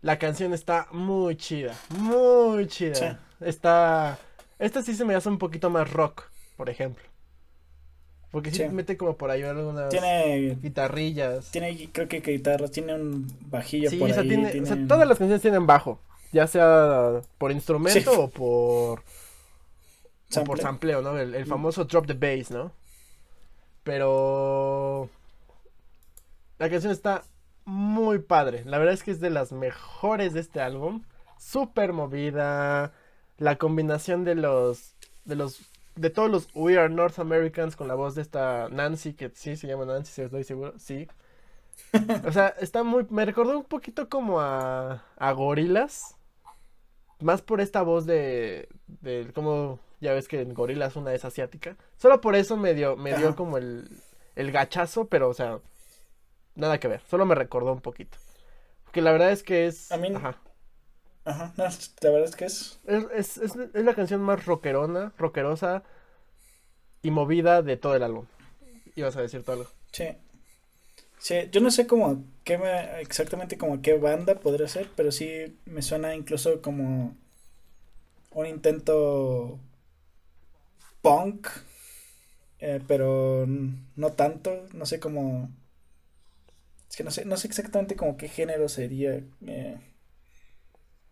La canción está muy chida, muy chida. Está esta sí se me hace un poquito más rock, por ejemplo. Porque sí, mete como por ahí algunas tiene, guitarrillas. Tiene, creo que guitarras, tiene un bajillo por ahí. Tiene, o sea, todas las canciones tienen bajo. Ya sea por instrumento o por. O por sampleo, ¿no? El, el, famoso drop the bass, ¿no? Pero... La canción está muy padre. La verdad es que es de las mejores de este álbum. Súper movida. La combinación de los... De los... De todos los We Are North Americans con la voz de esta Nancy, que sí se llama Nancy, si estoy seguro. Sí. O sea, está muy... Me recordó un poquito como a... A Gorilas. Más por esta voz de... De... Como ya ves que en Gorilas una es asiática. Solo por eso me dio, me dio como el, el gachazo, pero o sea, nada que ver. Solo me recordó un poquito. Porque la verdad es que es. A mí. Ajá. Ajá, no, la verdad es que es... Es, es. es, la canción más rockerona, rockerosa y movida de todo el álbum. Ibas a decir todo algo. Sí. Sí, yo no sé cómo, qué me, exactamente como qué banda podría ser, pero sí me suena incluso como un intento punk, eh, pero no tanto, no sé cómo... Es que no sé, no sé exactamente como qué género sería. Eh,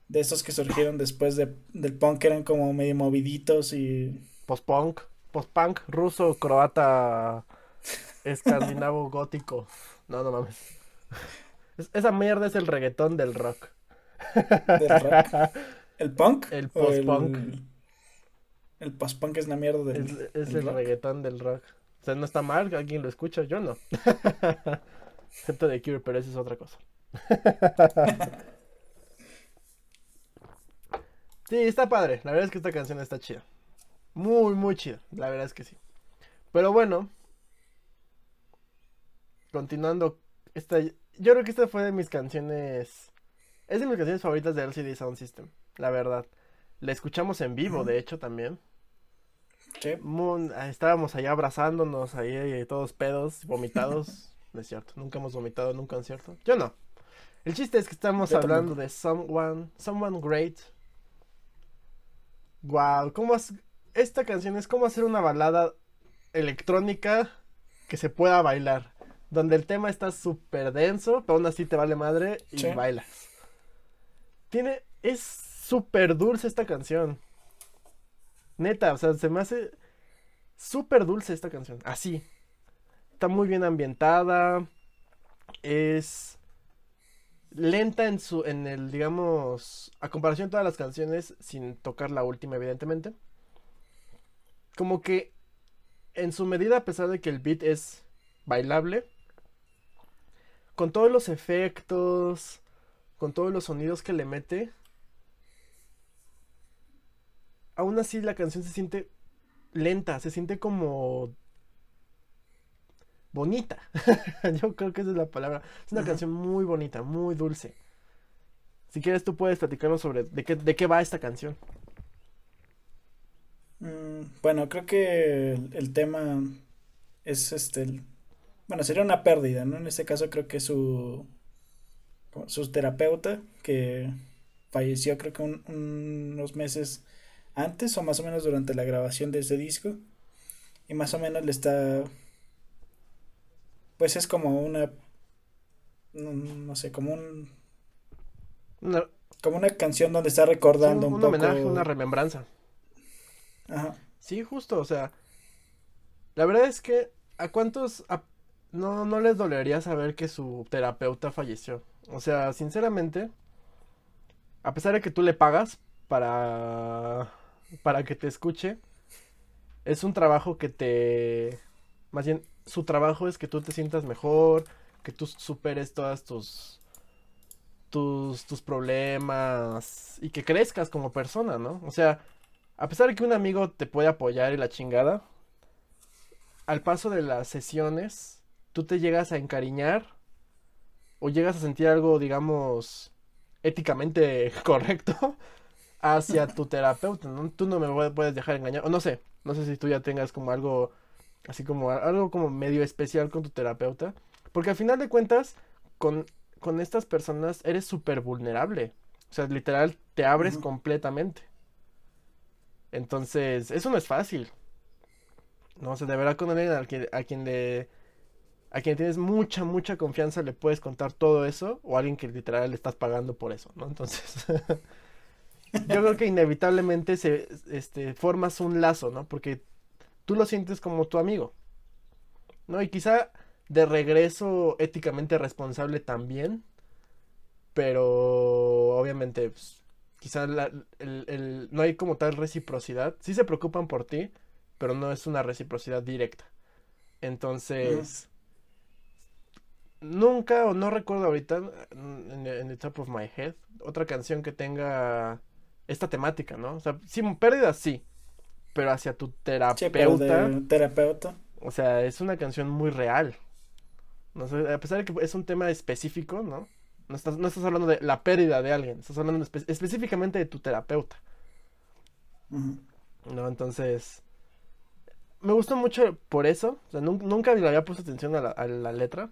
de estos que surgieron después de, del punk, eran como medio moviditos y... Post-punk, post-punk, ruso, croata, *laughs* escandinavo, gótico. No, no mames. esa mierda es el reggaetón del rock. ¿Del rock? ¿El punk? El post-punk. El post-punk es una mierda del Es, el reggaetón del rock. O sea, no está mal, alguien lo escucha, yo no. *laughs* Excepto de Cure, pero eso es otra cosa. *laughs* sí, está padre. La verdad es que esta canción está chida. Muy, muy chida. La verdad es que sí. Pero bueno. Continuando. Esta, yo creo que esta fue de mis canciones. Es de mis canciones favoritas de LCD Sound System. La verdad. La escuchamos en vivo, de hecho, también. Sí. estábamos allá abrazándonos, ahí todos pedos, vomitados. *laughs* no es cierto. Nunca hemos vomitado en un concierto. Yo no. El chiste es que estamos hablando de Someone, Someone Great. Wow, ¿cómo esta canción es como hacer una balada electrónica que se pueda bailar. Donde el tema está súper denso, pero aún así te vale madre y bailas. Tiene. Es súper dulce esta canción. Neta, o sea, se me hace súper dulce esta canción. Así. Está muy bien ambientada. Es lenta en su en el digamos a comparación de todas las canciones sin tocar la última evidentemente como que en su medida a pesar de que el beat es bailable con todos los efectos con todos los sonidos que le mete aún así la canción se siente lenta se siente como bonita. *laughs* Yo creo que esa es la palabra. Es una canción muy bonita, muy dulce. Si quieres, tú puedes platicarnos sobre de qué, de qué va esta canción. Mm, bueno, creo que el, tema es este. bueno, sería una pérdida, ¿no? En este caso, creo que su. Su terapeuta, que falleció, creo que unos meses antes o más o menos durante la grabación de ese disco. Y más o menos le está pues es como una, no, sé, como un... como una canción donde está recordando un, un, homenaje, una remembranza. Ajá. Sí, justo, o sea, la verdad es que a cuántos no, no les dolería saber que su terapeuta falleció. O sea, sinceramente, a pesar de que tú le pagas para para que te escuche, es un trabajo que te más bien su trabajo es que tú te sientas mejor, que tú superes todas tus, tus, tus problemas y que crezcas como persona, ¿no? O sea, a pesar de que un amigo te puede apoyar y la chingada, al paso de las sesiones, tú te llegas a encariñar o llegas a sentir algo, digamos, éticamente *laughs* correcto hacia tu terapeuta, ¿no? Tú no me puedes dejar engañar, o no sé, no sé si tú ya tengas como algo así como algo como medio especial con tu terapeuta, porque al final de cuentas, con, con estas personas eres súper vulnerable, o sea, literal, te abres completamente. Entonces, eso no es fácil. No, o sea, de verdad con alguien a quien, a quien le... A quien tienes mucha, mucha confianza le puedes contar todo eso, o a alguien que literal le estás pagando por eso, ¿no? Entonces, *laughs* yo creo que inevitablemente se, este, formas un lazo, ¿no? Porque tú lo sientes como tu amigo. ¿No? Y quizá de regreso éticamente responsable también. Pero obviamente, pues, quizá no hay como tal reciprocidad. Sí se preocupan por ti, pero no es una reciprocidad directa. Entonces, nunca o no recuerdo ahorita, en, en the top of my head, otra canción que tenga esta temática, ¿no? O sea, sí, pérdidas sí, pero hacia tu terapeuta. terapeuta. O sea, es una canción muy real. No sé, a pesar de que es un tema específico, ¿no? No estás, no estás hablando de la pérdida de alguien, estás hablando específicamente de tu terapeuta. ¿No? Entonces, me gustó mucho por eso. O sea, nunca le había puesto atención a la, a la letra.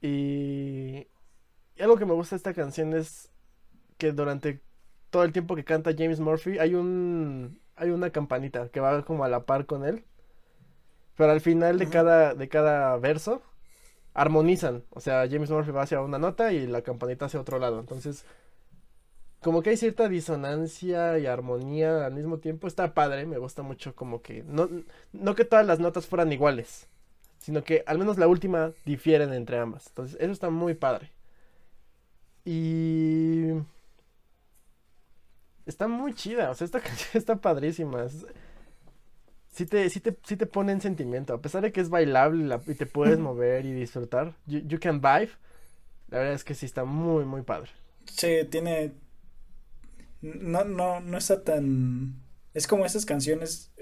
Y... y algo que me gusta de esta canción es que durante todo el tiempo que canta James Murphy hay un hay una campanita que va como a la par con él. Pero al final de cada, de cada verso armonizan. O sea, James Murphy va hacia una nota y la campanita hacia otro lado. Entonces, como que hay cierta disonancia y armonía al mismo tiempo. Está padre, me gusta mucho como que... No, no que todas las notas fueran iguales, sino que al menos la última difieren entre ambas. Entonces, eso está muy padre. Y está muy chida, o sea, esta *laughs* canción está padrísima. sí, te, sí, te, te pone en sentimiento, a pesar de que es bailable y, te puedes mover y disfrutar. You, can vibe. La verdad es que sí está muy, muy padre. Sí, tiene. No, no, no está tan. Es como esas canciones.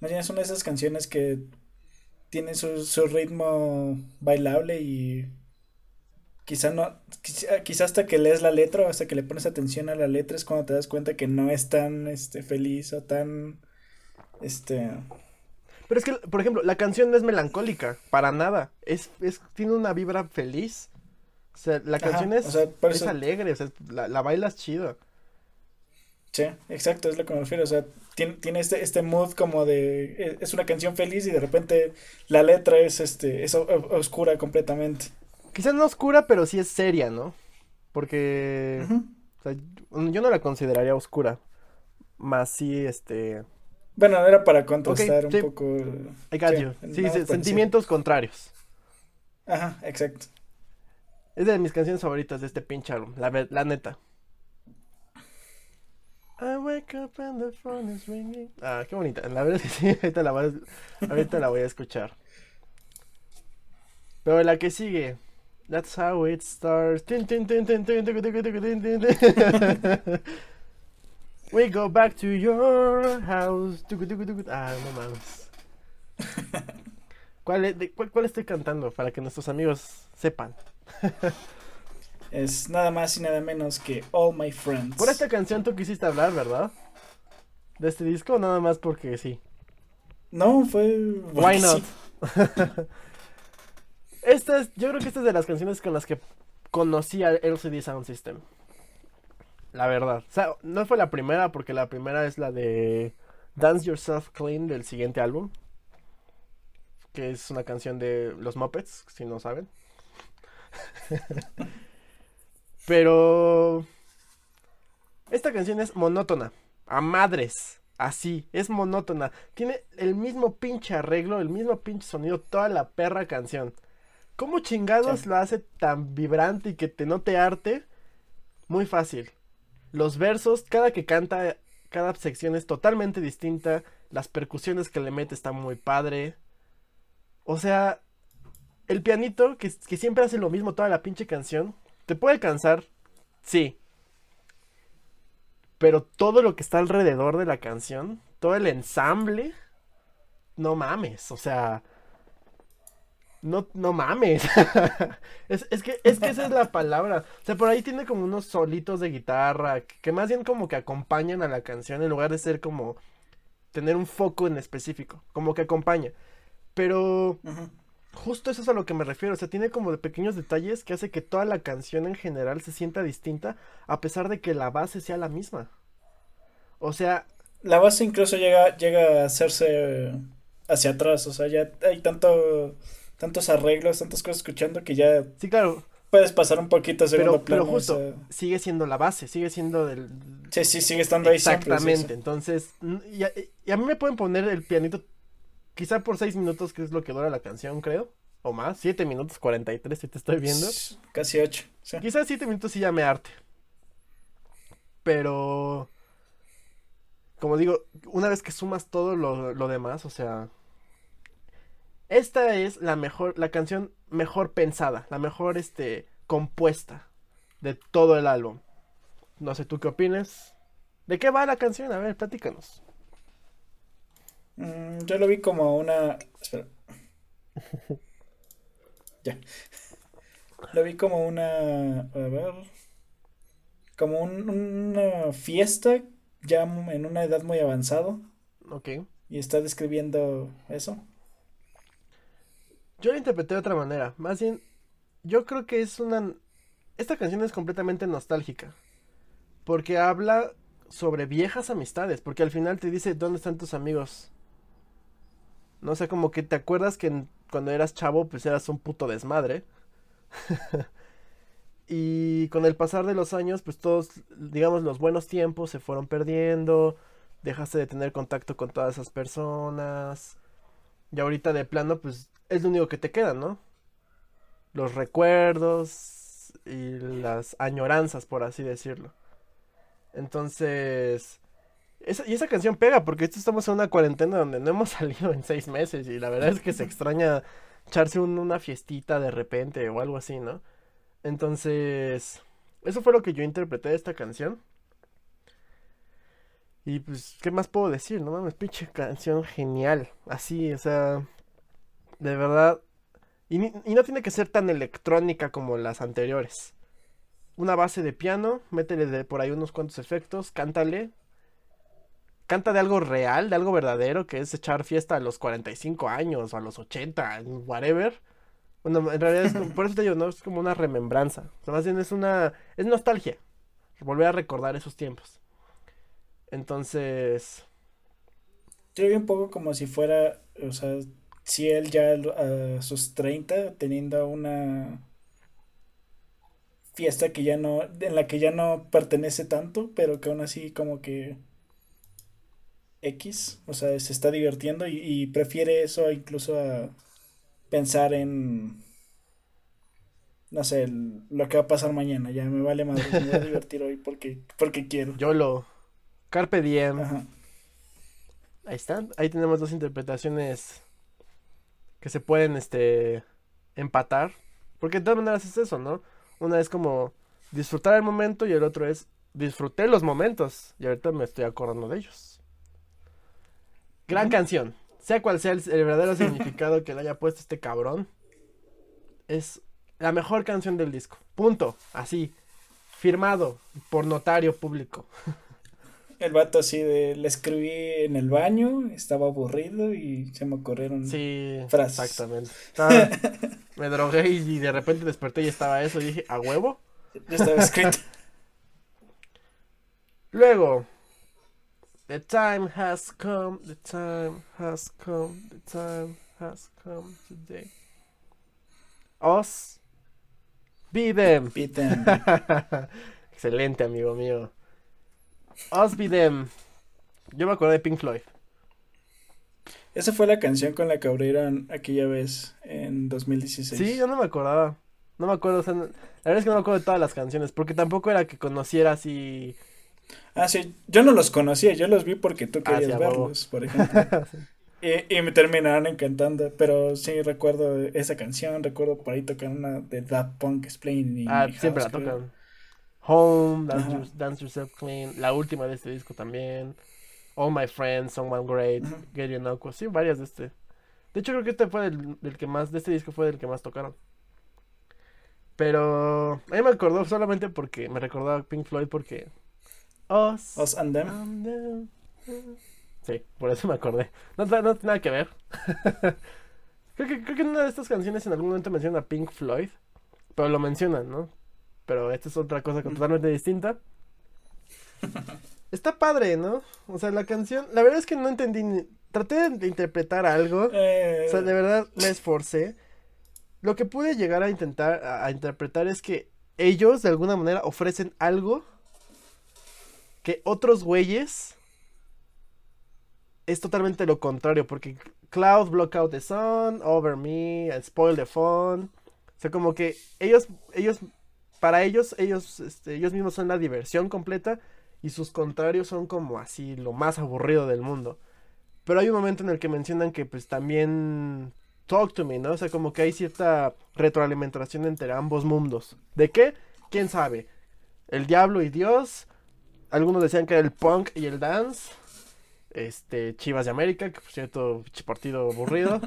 Más bien son esas canciones que tienen su, su ritmo bailable y quizá no, quizá, hasta que lees la letra o hasta que le pones atención a la letra es cuando te das cuenta que no es tan este feliz o tan este Pero es que, por ejemplo, la canción no es melancólica, para nada. Es, es tiene una vibra feliz. O sea, la canción es, es alegre, o sea, la, la, bailas chido. Sí, exacto, es lo que me refiero. O sea, tiene, tiene este, este mood como de. E, es una canción feliz y de repente la letra es este. es oscura completamente. Quizás no oscura, pero sí es seria, ¿no? Porque. o sea, yo no la consideraría oscura. Más sí, este. Bueno, era para contrastar un poco. Sí, sentimientos contrarios. Ajá, exacto. Es de mis canciones favoritas de este pinche álbum, la, la neta. I wake up and the phone is ringing. Ah, qué bonita. La verdad es que sí, *laughs* ahorita la, ahorita la voy a escuchar. Pero la que sigue. That's how it starts. We go back to your house. Ah, no mames. *laughs* ¿Cuál, cuál, ¿Cuál estoy cantando? Para que nuestros amigos sepan. *laughs* es nada más y nada menos que All My Friends. Por esta canción tú quisiste hablar, ¿verdad? De este disco, nada más porque sí. No, fue. Why not? *laughs* esta es, yo creo que esta es de las canciones con las que conocí al LCD Sound System. La verdad. O sea, no fue la primera, porque la primera es la de Dance Yourself Clean del siguiente álbum. Que es una canción de los Muppets, si no saben. *laughs* Pero. Esta canción es monótona. A madres. Así. Es monótona. Tiene el mismo pinche arreglo, el mismo pinche sonido, toda la perra canción. ¿Cómo chingados lo hace tan vibrante y que te no te arte? Muy fácil. Los versos, cada que canta, cada sección es totalmente distinta. Las percusiones que le mete están muy padre. O sea, el pianito, que, que siempre hace lo mismo toda la pinche canción, te puede cansar, sí. Pero todo lo que está alrededor de la canción, todo el ensamble, no mames, o sea, no, no mames. *laughs* es, es, que, es que esa es la palabra. O sea, por ahí tiene como unos solitos de guitarra que, más bien como que acompañan a la canción en lugar de ser como tener un foco en específico. Como que acompaña. Pero justo eso es a lo que me refiero. O sea, tiene como de pequeños detalles que hace que toda la canción en general se sienta distinta a pesar de que la base sea la misma. O sea... La base incluso llega, llega a hacerse hacia atrás. O sea, ya hay tanto tantos arreglos, tantas cosas escuchando que ya. Sí, claro. Puedes pasar un poquito a segundo pero, plano. Pero justo, sigue siendo la base, sigue siendo del. Sí, sí, sigue estando ahí Exactamente. Entonces, y a, mí me pueden poner el pianito quizá por seis minutos, que es lo que dura la canción, creo. O más, siete minutos cuarenta y tres, si te estoy viendo. Casi ocho. Quizás siete minutos sí ya me arte. Pero. Como digo, una vez que sumas todo lo, lo demás, o sea, esta es la mejor, la canción mejor pensada, la mejor este, compuesta de todo el álbum. No sé tú qué opinas. ¿De qué va la canción? A ver, platícanos. Mm, yo lo vi como una. Espera. *laughs* ya. Lo vi como una. A ver. Como una fiesta ya en una edad muy avanzada. Ok. Y está describiendo eso. Yo la interpreté de otra manera. Más bien, yo creo que es una... Esta canción es completamente nostálgica. Porque habla sobre viejas amistades. Porque al final te dice, ¿dónde están tus amigos? No sé, como que te acuerdas que cuando eras chavo, pues eras un puto desmadre. *laughs* y con el pasar de los años, pues todos, digamos, los buenos tiempos se fueron perdiendo. Dejaste de tener contacto con todas esas personas. Y ahorita de plano, pues es lo único que te queda, ¿no? Los recuerdos y las añoranzas, por así decirlo. Entonces, y esa canción pega porque estamos en una cuarentena donde no hemos *laughs* salido en seis meses y la verdad es que se extraña echarse una fiestita de repente o algo así, ¿no? Entonces, eso fue lo que yo interpreté de esta canción. Y pues, ¿qué más puedo decir? No mames, pinche canción genial. Así, o sea, de verdad. Y, no tiene que ser tan electrónica como las anteriores. Una base de piano, métele de por ahí unos cuantos efectos, cántale. canta de algo real, de algo verdadero, que es echar fiesta a los 45 años o a los 80, whatever. Bueno, en realidad es por eso te digo, no es como una remembranza. O más bien es una es nostalgia. Volver a recordar esos tiempos. Entonces, yo vi un poco como si fuera, o sea, si él ya a sus 30 teniendo una fiesta que ya no, en la que ya no pertenece tanto, pero que aún así como que X, o sea, se está divirtiendo y, prefiere eso incluso a pensar en, no sé, lo que va a pasar mañana, ya me vale madre, me voy a divertir hoy porque, porque quiero. Yo lo, Carpe Diem. Ahí están, ahí tenemos dos interpretaciones que se pueden, este, empatar, porque de todas maneras es eso, ¿no? Una es como disfrutar el momento y el otro es disfruté los momentos y ahorita me estoy acordando de ellos. Gran canción. Sea cual sea el, verdadero *laughs* significado que le haya puesto este cabrón. Es la mejor canción del disco. Punto. Así. Firmado por notario público. *laughs* El vato así de le escribí en el baño, estaba aburrido y se me ocurrieron sí, Exactamente. *laughs* me drogué y, de repente desperté y estaba eso y dije, ¿a huevo? Ya estaba escrito. *laughs* Luego, The time has come, the time has come, the time has come today. Os, be them. Be them. *laughs* Excelente, amigo mío. Them. Yo me acuerdo de Pink Floyd. Esa fue la canción con la que abrieron aquella vez en 2016. Sí, yo no me acordaba. No me acuerdo, la verdad es que no me acuerdo de todas las canciones, porque tampoco era que conociera así. Ah, sí, yo no los conocía, yo los vi porque tú ah, querías verlos, por ejemplo. *laughs* y, me terminaron encantando, pero sí recuerdo esa canción, recuerdo por ahí tocar una de That Punk Explain. Ah, siempre la tocan. Home, Dance, Yourself Clean, la última de este disco también. All My Friends, Someone Great, Get You Know, sí, varias de este. De hecho, creo que este fue del, que más, de este disco fue del que más tocaron. Pero a mí me acordó solamente porque me recordaba Pink Floyd porque Us, Us and them. Sí, por eso me acordé. No, no, tiene nada que ver. *laughs* creo, que, creo que en una de estas canciones en algún momento menciona a Pink Floyd. Pero lo mencionan, ¿no? Pero esta es otra cosa totalmente distinta. Está padre, ¿no? O sea, la canción, la verdad es que no entendí, ni... traté de interpretar algo, o sea, de verdad me esforcé. Lo que pude llegar a intentar a, interpretar es que ellos de alguna manera ofrecen algo que otros güeyes es totalmente lo contrario, porque Cloud block out the sun, over me, and spoil the fun. O sea, como que ellos, ellos para ellos, ellos, este, ellos mismos son la diversión completa y sus contrarios son como así lo más aburrido del mundo. Pero hay un momento en el que mencionan que pues también talk to me, ¿no? O sea, como que hay cierta retroalimentación entre ambos mundos. ¿De qué? ¿Quién sabe? El diablo y Dios. Algunos decían que era el punk y el dance. Este, Chivas de América, que por cierto, partido aburrido.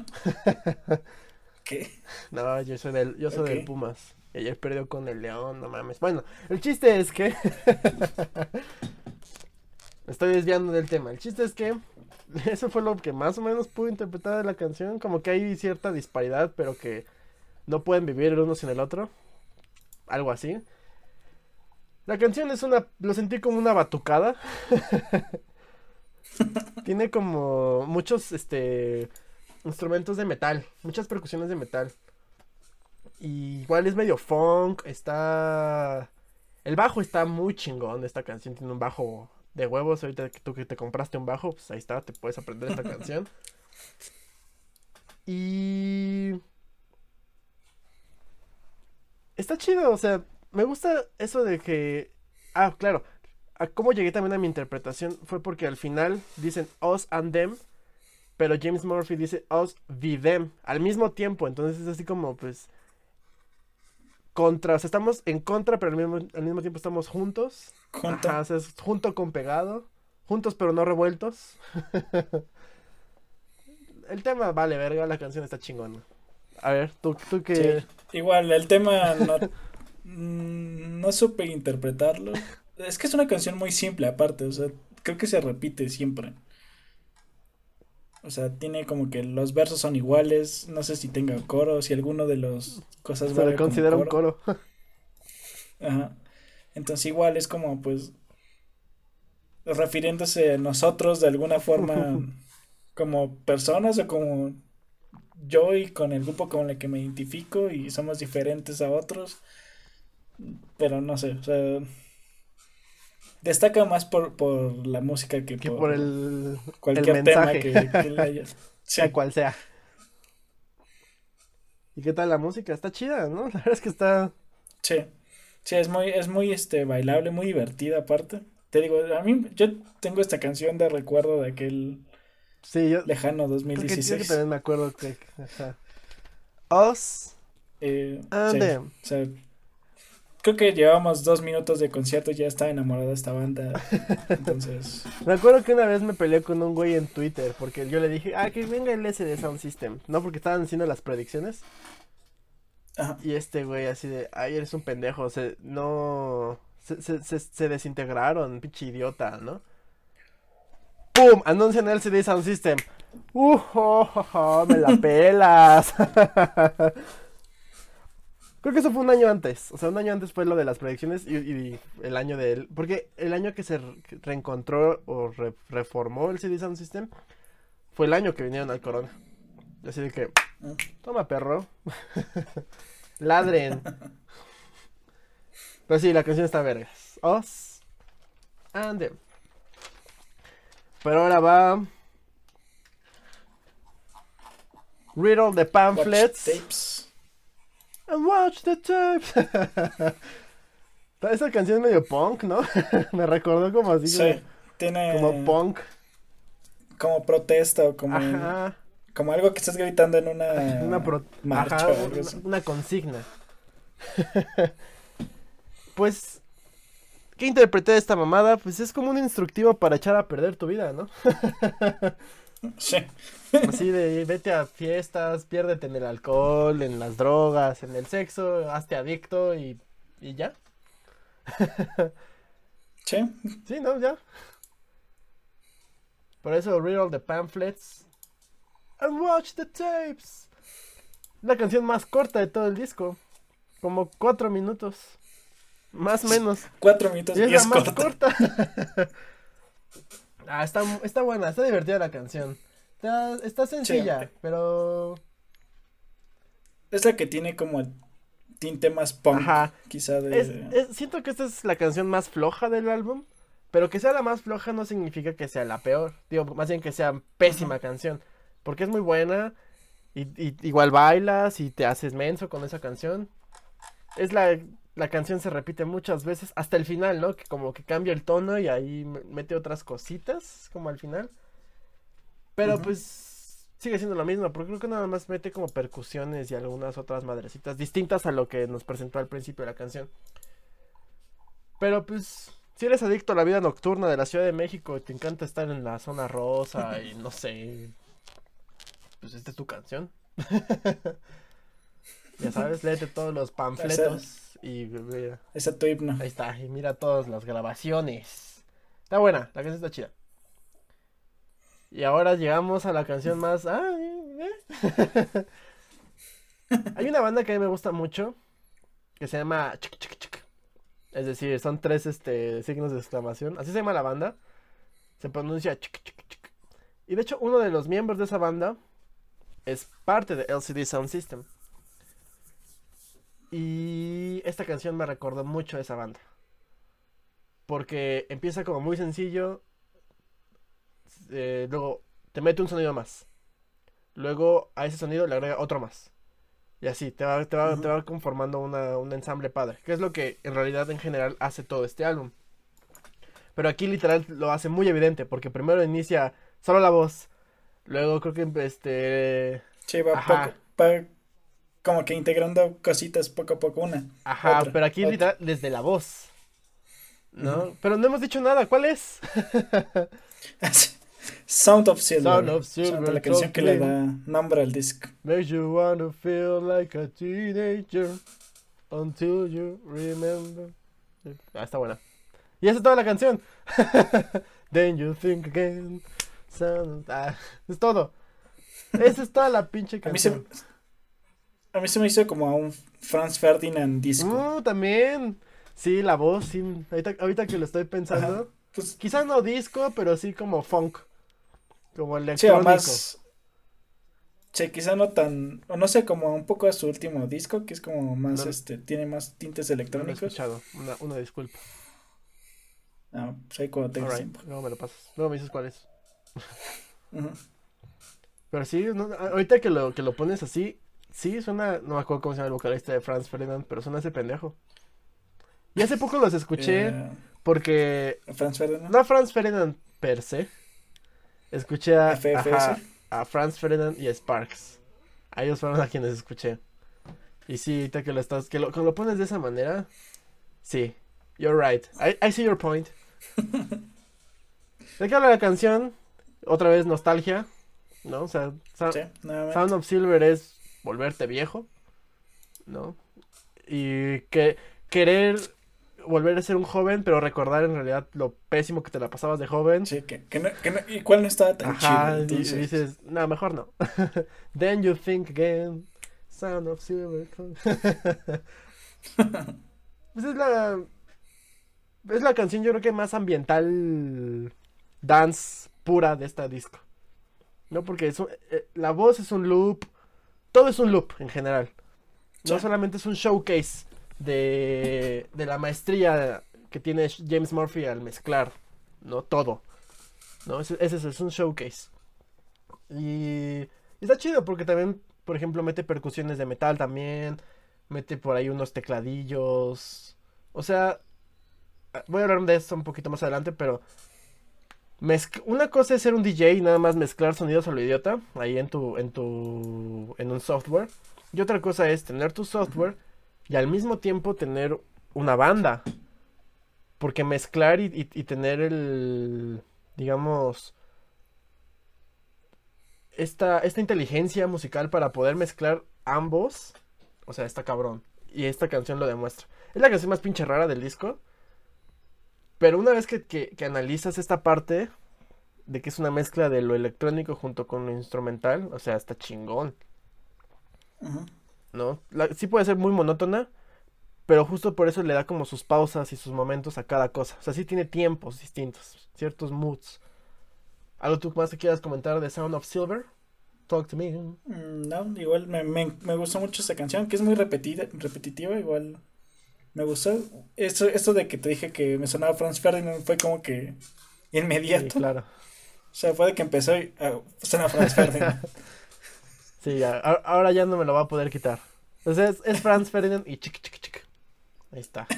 *laughs* ¿Qué? *laughs* No, yo soy del, yo soy del Pumas. Y ayer perdió con el León, no mames. Bueno, el chiste es que. *laughs* Me estoy desviando del tema. El chiste es que. *laughs* Eso fue lo que más o menos pude interpretar de la canción. Como que hay cierta disparidad, pero que no pueden vivir el uno sin el otro. Algo así. La canción es una. Lo sentí como una batucada. *laughs* Tiene como muchos este instrumentos de metal, muchas percusiones de metal. Y igual es medio funk, está... El bajo está muy chingón, esta canción tiene un bajo de huevos, ahorita que tú que te compraste un bajo, pues ahí está, te puedes aprender esta canción. Y... Está chido, o sea, me gusta eso de que... Ah, claro, a cómo llegué también a mi interpretación fue porque al final dicen us and them, pero James Murphy dice us the them al mismo tiempo, entonces es así como pues contra, o sea, estamos en contra, pero al mismo, al mismo tiempo estamos juntos. Junto. es junto con pegado. Juntos pero no revueltos. *laughs* el tema vale verga, la canción está chingona. A ver, tú, tú que... Igual, el tema no, mm, no supe interpretarlo. Es que es una canción muy simple aparte, o sea, creo que se repite siempre. O sea, tiene como que los versos son iguales, no sé si tenga coro, si alguno de los cosas se le considera un coro. Ajá. Entonces igual es como pues refiriéndose a nosotros de alguna forma *laughs* como personas o como yo y con el grupo con el que me identifico y somos diferentes a otros. Pero no sé, o sea, destaca más por, por la música que, por, el cualquier tema que, que sea *laughs* cual sea. ¿Y qué tal la música? Está chida, ¿no? *laughs* La verdad es que está. Sí. Sí, es muy, es muy este bailable, muy divertida aparte. Te digo, a mí, yo tengo esta canción de recuerdo de aquel sí, yo, lejano 2016. Creo que, también me acuerdo que. Us. Eh, and O sea, creo que llevamos dos minutos de concierto y ya estaba enamorado de esta banda. *laughs* Entonces. me acuerdo que una vez me peleé con un güey en Twitter porque yo le dije, ah, que venga el SD Sound System. No, porque estaban haciendo las predicciones. Ajá. Y este güey así de, ay, eres un pendejo, se, no, se, se, se, se desintegraron, pinche idiota, ¿no? ¡Pum! Anuncian el CD Sound System. ¡Uh! Oh, ¡Me la *laughs* pelas! *laughs* Creo que eso fue un año antes. O sea, un año antes fue lo de las predicciones y, el año de él. Porque el año que se reencontró o reformó el CD Sound System fue el año que vinieron al Corona. Así de que, toma perro. *laughs* Ladren. Pero sí, la canción está vergas. Us and them. Pero ahora va. All the pamphlets. And watch the tapes. *laughs* Esa canción es medio punk, ¿no? *laughs* Me recordó como así. Sí, tiene. Como punk. Como protesta o como. Como algo que estás gritando en una. Una marcha. una consigna. *laughs* pues ¿Qué interpreté de esta mamada? Pues es como un instructivo para echar a perder tu vida, ¿no? Sí. Así de vete a fiestas, piérdete en el alcohol, en las drogas, en el sexo, hazte adicto y, y ya. sí. Sí, ¿no? Ya. Por eso read all the pamphlets and watch the tapes. La canción más corta de todo el disco. Como cuatro minutos. Más o menos. Cuatro minutos y es, la más corta. *laughs* ah, está, está buena, está divertida la canción. Está, está sencilla, pero. Es la que tiene como el tinte más punk, Ajá. quizá de... siento que esta es la canción más floja del álbum, pero que sea la más floja no significa que sea la peor. Digo, más bien que sea pésima canción, porque es muy buena y, y, igual bailas y te haces menso con esa canción. Es la la canción se repite muchas veces hasta el final, ¿no? Que como que cambia el tono y ahí mete otras cositas como al final. Pero pues sigue siendo lo mismo, porque creo que nada más mete como percusiones y algunas otras madrecitas distintas a lo que nos presentó al principio de la canción. Pero pues si eres adicto a la vida nocturna de la Ciudad de México y te encanta estar en la zona rosa y no sé, pues esta es tu canción. *laughs* ya sabes, léete todos los panfletos. Y mira. Tu himno. Ahí está, y mira todas las grabaciones. Está buena, la canción está chida. Y ahora llegamos a la canción más. Ah, eh. *laughs* Hay una banda que a mí me gusta mucho. Que se llama Es decir, son tres este, signos de exclamación. Así se llama la banda. Se pronuncia Y de hecho, uno de los miembros de esa banda es parte de LCD Sound System. Y esta canción me recordó mucho a esa banda. Porque empieza como muy sencillo. Eh, luego te mete un sonido más. Luego a ese sonido le agrega otro más. Y así, te va, te va, conformando un ensamble padre. Que es lo que en realidad en general hace todo este álbum. Pero aquí literal lo hace muy evidente. Porque primero inicia solo la voz. Luego creo que este... Sí, va como que integrando cositas poco a poco una. Ajá, pero aquí desde la voz. ¿No? Pero no hemos dicho nada, ¿cuál es? *laughs* Sound of Silver. Sound of Silver. la canción que le da nombre al disco. Makes you wanna feel like a teenager until you remember. Ah, está buena. Y esa es toda la canción. *laughs* Then you think again. Ah, es todo. Esa es toda la pinche canción. A mí se, me hizo como a un Franz Ferdinand disco. Uh, también. Sí, la voz, sí. Ahorita, que lo estoy pensando. Pues, quizás no disco, pero sí como funk. Como electrónico. Sí, Sí, quizá no tan, o no sé, como un poco a su último disco, que es como más, este, tiene más tintes electrónicos. No he escuchado, una, una disculpa. Ah, pues ahí cuando tengas tiempo. Luego me lo pasas, luego me dices cuál es. Pero sí, ahorita que lo, que lo pones así, sí, suena, no me acuerdo cómo se llama el vocalista de Franz Ferdinand, pero suena ese pendejo. Y hace poco los escuché eh, porque... ¿Franz Ferdinand? No Franz Ferdinand per se. Escuché a... FFS a Franz Ferdinand y a Sparks. A ellos fueron a quienes escuché. Y sí, ahorita que lo estás, que lo, lo pones de esa manera, sí, you're right. I, I see your point. *laughs* ¿De qué habla la canción? Otra vez nostalgia, ¿no? O sea, Sound of Silver es volverte viejo, ¿no? Y que querer volver a ser un joven, pero recordar en realidad lo pésimo que te la pasabas de joven. Sí, que, que, no, que no, y cuál no estaba tan Ajá, chido. Y, dices, no, mejor no. *laughs* Then you think again, Sound of Silver. *laughs* pues es la. Es la canción, yo creo que más ambiental dance pura de esta disco. ¿No? Porque eh, la voz es un loop. Todo es un loop en general. No solamente es un showcase de, de la maestría que tiene James Murphy al mezclar, ¿no? Todo. ¿No? Ese, es un showcase. Y, está chido porque también, por ejemplo, mete percusiones de metal también. Mete por ahí unos tecladillos. O sea, voy a hablar de esto un poquito más adelante, pero una cosa es ser un DJ y nada más mezclar sonidos a lo idiota ahí en tu en tu en un software y otra cosa es tener tu software y al mismo tiempo tener una banda. Porque mezclar y, tener el, digamos, esta, esta inteligencia musical para poder mezclar ambos, o sea, está cabrón. Y esta canción lo demuestra. Es la canción más pinche rara del disco. Pero una vez que, que, analizas esta parte de que es una mezcla de lo electrónico junto con lo instrumental, o sea, está chingón. ¿no? sí puede ser muy monótona, pero justo por eso le da como sus pausas y sus momentos a cada cosa. O sea, sí tiene tiempos distintos, ciertos moods. ¿Algo tú más que quieras comentar de Sound of Silver? Talk to me. Mm, no, igual me, me, me gustó mucho esa canción, que es muy repetida, repetitiva, igual me gustó. Esto, esto de que te dije que me sonaba Franz Ferdinand fue como que inmediato. Sí, claro. *laughs* O sea, fue de que empezó y uh, suena Franz Ferdinand. *laughs* Sí, ahora ya no me lo va a poder quitar. Entonces es, Franz Ferdinand y chiqui chiqui chiqui. Ahí está.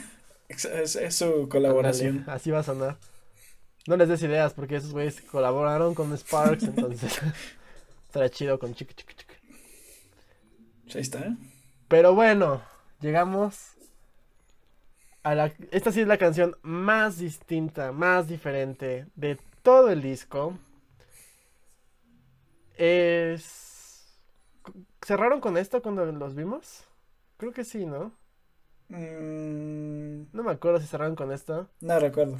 Es, su colaboración. así va a sonar. No les des ideas porque esos güeyes colaboraron con Sparks, entonces *laughs* estará chido con chiqui chiqui chiqui. Pues ahí está. Pero bueno, llegamos a la... Esta sí es la canción más distinta, más diferente de todo el disco. Es ¿Cerraron con esto cuando los vimos? Creo que sí, ¿no? Mm. No me acuerdo si cerraron con esto. No recuerdo.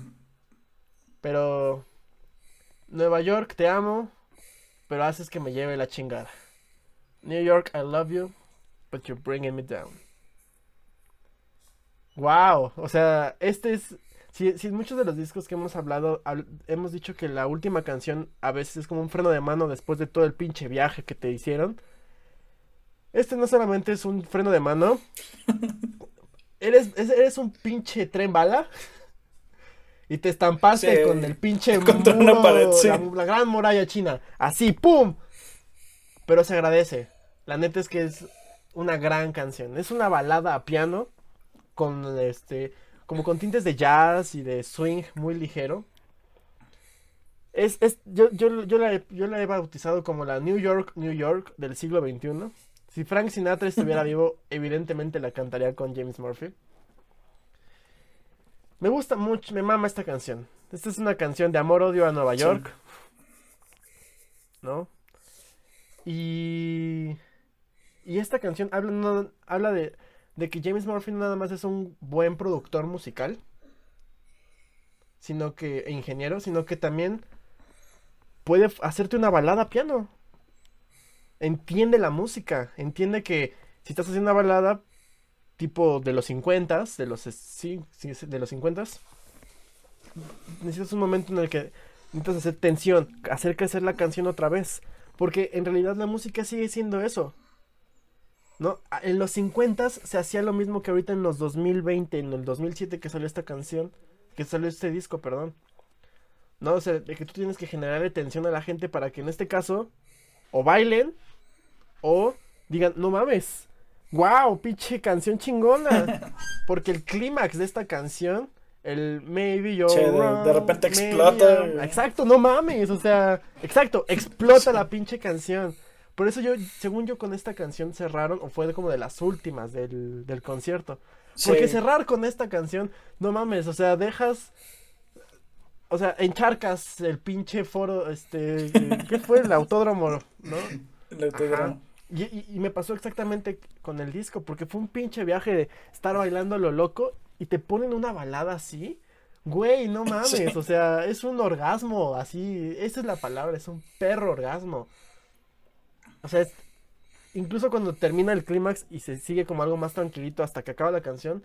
Pero. Nueva York, te amo. Pero haces que me lleve la chingada. New York, I love you. But you're bringing me down. Wow. O sea, este es. Si, si muchos de los discos que hemos hablado, hemos dicho que la última canción a veces es como un freno de mano después de todo el pinche viaje que te hicieron. Este no solamente es un freno de mano. *laughs* eres, eres un pinche tren bala. Y te estampaste con el pinche *laughs* muro, pared, la, gran muralla china. Así, ¡pum! Pero se agradece. La neta es que es una gran canción. Es una balada a piano. Con este. Como con tintes de jazz y de swing muy ligero. Es, es, yo, yo, yo, la, yo la he bautizado como la New York, New York del siglo XXI. Si Frank Sinatra estuviera *laughs* vivo, evidentemente la cantaría con James Murphy. Me gusta mucho, me mama esta canción. Esta es una canción de amor-odio a Nueva York. ¿No? Y. Y esta canción habla, habla de, de que James Murphy nada más es un buen productor musical. sino que, e ingeniero, sino que también puede hacerte una balada a piano. Entiende la música, entiende que si estás haciendo una balada tipo de los 50, de los sí, de los 50, necesitas un momento en el que necesitas hacer tensión, hacer crecer la canción otra vez, porque en realidad la música sigue siendo eso. ¿No? En los 50 se hacía lo mismo que ahorita en los 2020, en el 2007 que salió esta canción, que salió este disco, perdón. ¿No? O sea, de que tú tienes que generarle tensión a la gente para que en este caso o bailen o digan, no mames, wow, pinche canción chingona. *laughs* Porque el clímax de esta canción, el maybe yo. de, repente explota. Exacto, no mames, o sea, exacto, explota *laughs* la pinche canción. Por eso yo, según yo, con esta canción cerraron, o fue como de las últimas del, del concierto. Porque cerrar con esta canción, no mames, o sea, dejas. O sea, encharcas el pinche foro, este. ¿Qué fue? El autódromo, ¿no? El autódromo. Y, me pasó exactamente con el disco, porque fue un pinche viaje de estar bailando a lo loco y te ponen una balada así. Güey, no *laughs* mames, o sea, es un orgasmo, así, esa es la palabra, es un perro orgasmo. O sea, incluso cuando termina el clímax y se sigue como algo más tranquilito hasta que acaba la canción,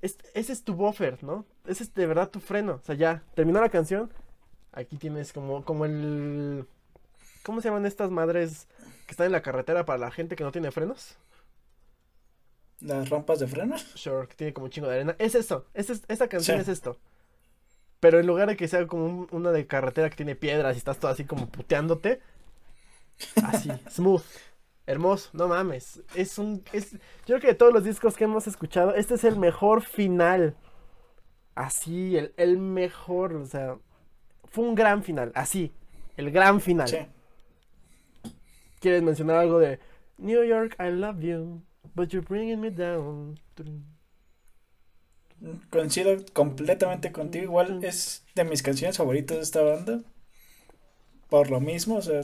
ese es tu buffer, ¿no? Ese es de verdad tu freno. O sea, ya, terminó la canción, aquí tienes como, como el... ¿Cómo se llaman estas madres que están en la carretera para la gente que no tiene frenos. ¿Las rampas de frenos? Sure, que tiene como un chingo de arena. Es esto, es, esta canción es esto. Pero en lugar de que sea como una de carretera que tiene piedras y estás todo así como puteándote, así, *laughs* smooth, hermoso, no mames. Es un. Es, yo creo que de todos los discos que hemos escuchado, este es el mejor final. Así, el, el mejor, o sea, fue un gran final, así, el gran final. Sí quieres mencionar algo de New York, I love you, but you're bringing me down. Coincido completamente contigo. Igual es de mis canciones favoritas de esta banda. Por lo mismo, o sea,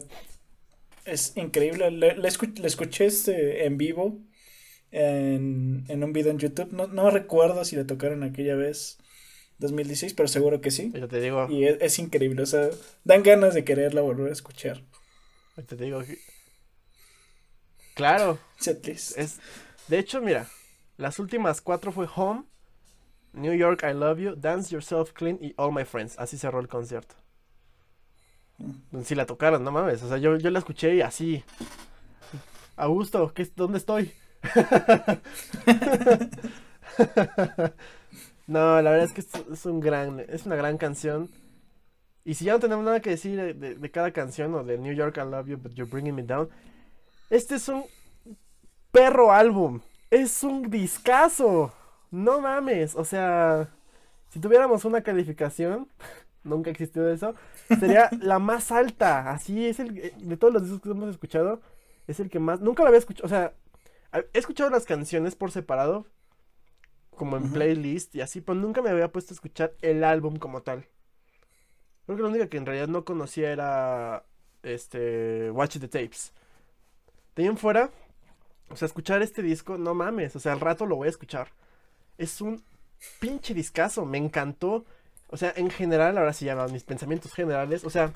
es increíble. Le, escuché este en vivo en, un video en YouTube. No, no recuerdo si le tocaron aquella vez. 2016, pero seguro que sí. te digo. Y es, es, increíble, o sea, dan ganas de quererla volver a escuchar. te digo, Claro. Es, de hecho, mira, las últimas cuatro fue Home, New York, I Love You, Dance Yourself Clean y All My Friends. Así cerró el concierto. Si la tocaron, no mames. O sea, yo, yo la escuché así. Augusto, ¿qué, ¿dónde estoy? *laughs* no, la verdad es que es, un gran, es una gran canción. Y si ya no tenemos nada que decir de, de, cada canción o de New York, I Love You, but You're Bringing Me Down, este es un perro álbum. Es un discazo. No mames. O sea, si tuviéramos una calificación, *laughs* nunca existió eso, sería la más alta. Así es el eh, de todos los discos que hemos escuchado, es el que más. Nunca lo había escuchado. O sea, he escuchado las canciones por separado, como en playlist y así, pero nunca me había puesto a escuchar el álbum como tal. Creo que lo único que en realidad no conocía era este Watch the Tapes. De ahí en fuera, o sea, escuchar este disco, no mames, o sea, al rato lo voy a escuchar. Es un pinche discazo, me encantó. O sea, en general, ahora se llaman mis pensamientos generales, o sea,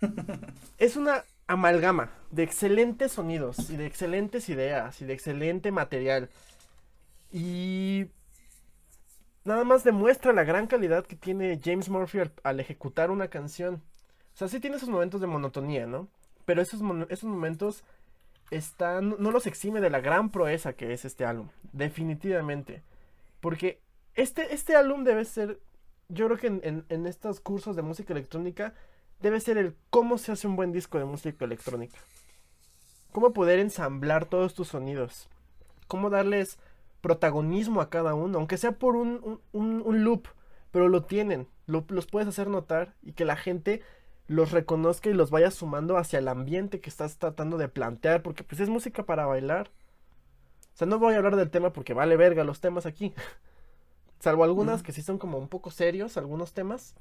*laughs* es una amalgama de excelentes sonidos y de excelentes ideas y de excelente material. Y nada más demuestra la gran calidad que tiene James Murphy al, ejecutar una canción. O sea, sí tiene esos momentos de monotonía, ¿no? Pero esos, esos momentos no los exime de la gran proeza que es este álbum, definitivamente. Porque este, este álbum debe ser, yo creo que en, estos cursos de música electrónica, debe ser el cómo se hace un buen disco de música electrónica. Cómo poder ensamblar todos tus sonidos. Cómo darles protagonismo a cada uno, aunque sea por un, loop, pero lo tienen, los puedes hacer notar y que la gente los reconozca y los vaya sumando hacia el ambiente que estás tratando de plantear, porque pues es música para bailar. O sea, no voy a hablar del tema porque vale verga los temas aquí. *laughs* Salvo algunas que sí son como un poco serios, algunos temas.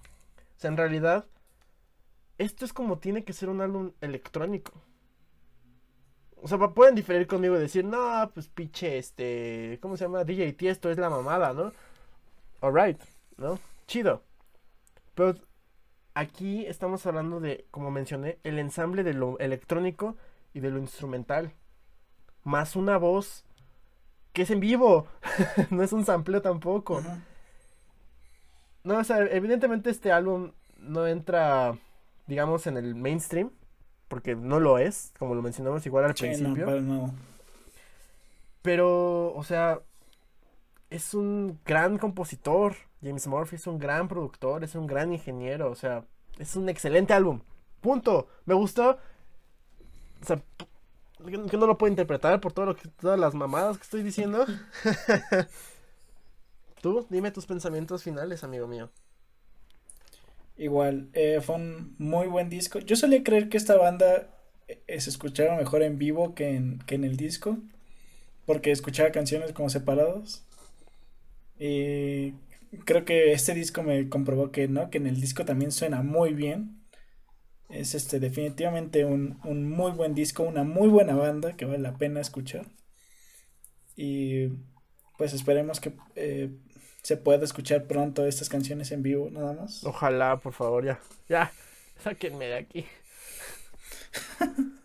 O sea, en realidad, esto es como tiene que ser un álbum electrónico. O sea, pueden diferir conmigo y decir, no, pues pinche, este, ¿cómo se llama? DJ Tiesto es la mamada, ¿no? Alright, ¿no? Chido. Pero aquí estamos hablando de, como mencioné, el ensamble de lo electrónico y de lo instrumental. Más una voz que es en vivo. *laughs* no es un sampleo tampoco. No, o sea, evidentemente este álbum no entra, digamos, en el mainstream. Porque no lo es, como lo mencionamos igual al principio. Pero, o sea, es un gran compositor. James Murphy es un gran productor, es un gran ingeniero. O sea, es un excelente álbum. Punto. Me gustó. O sea, que no lo puedo interpretar por todo lo que, todas las mamadas que estoy diciendo. *laughs* Tú, dime tus pensamientos finales, amigo mío. Igual, eh, fue un muy buen disco. Yo solía creer que esta banda eh, se escuchaba mejor en vivo que en, que en el disco, porque escuchaba canciones como separados. Y creo que este disco me comprobó que no, que en el disco también suena muy bien. Es este definitivamente un, muy buen disco, una muy buena banda que vale la pena escuchar. Y pues esperemos que eh, se pueda escuchar pronto estas canciones en vivo, nada más. Ojalá, por favor, ya. Ya, sáquenme de aquí. *laughs*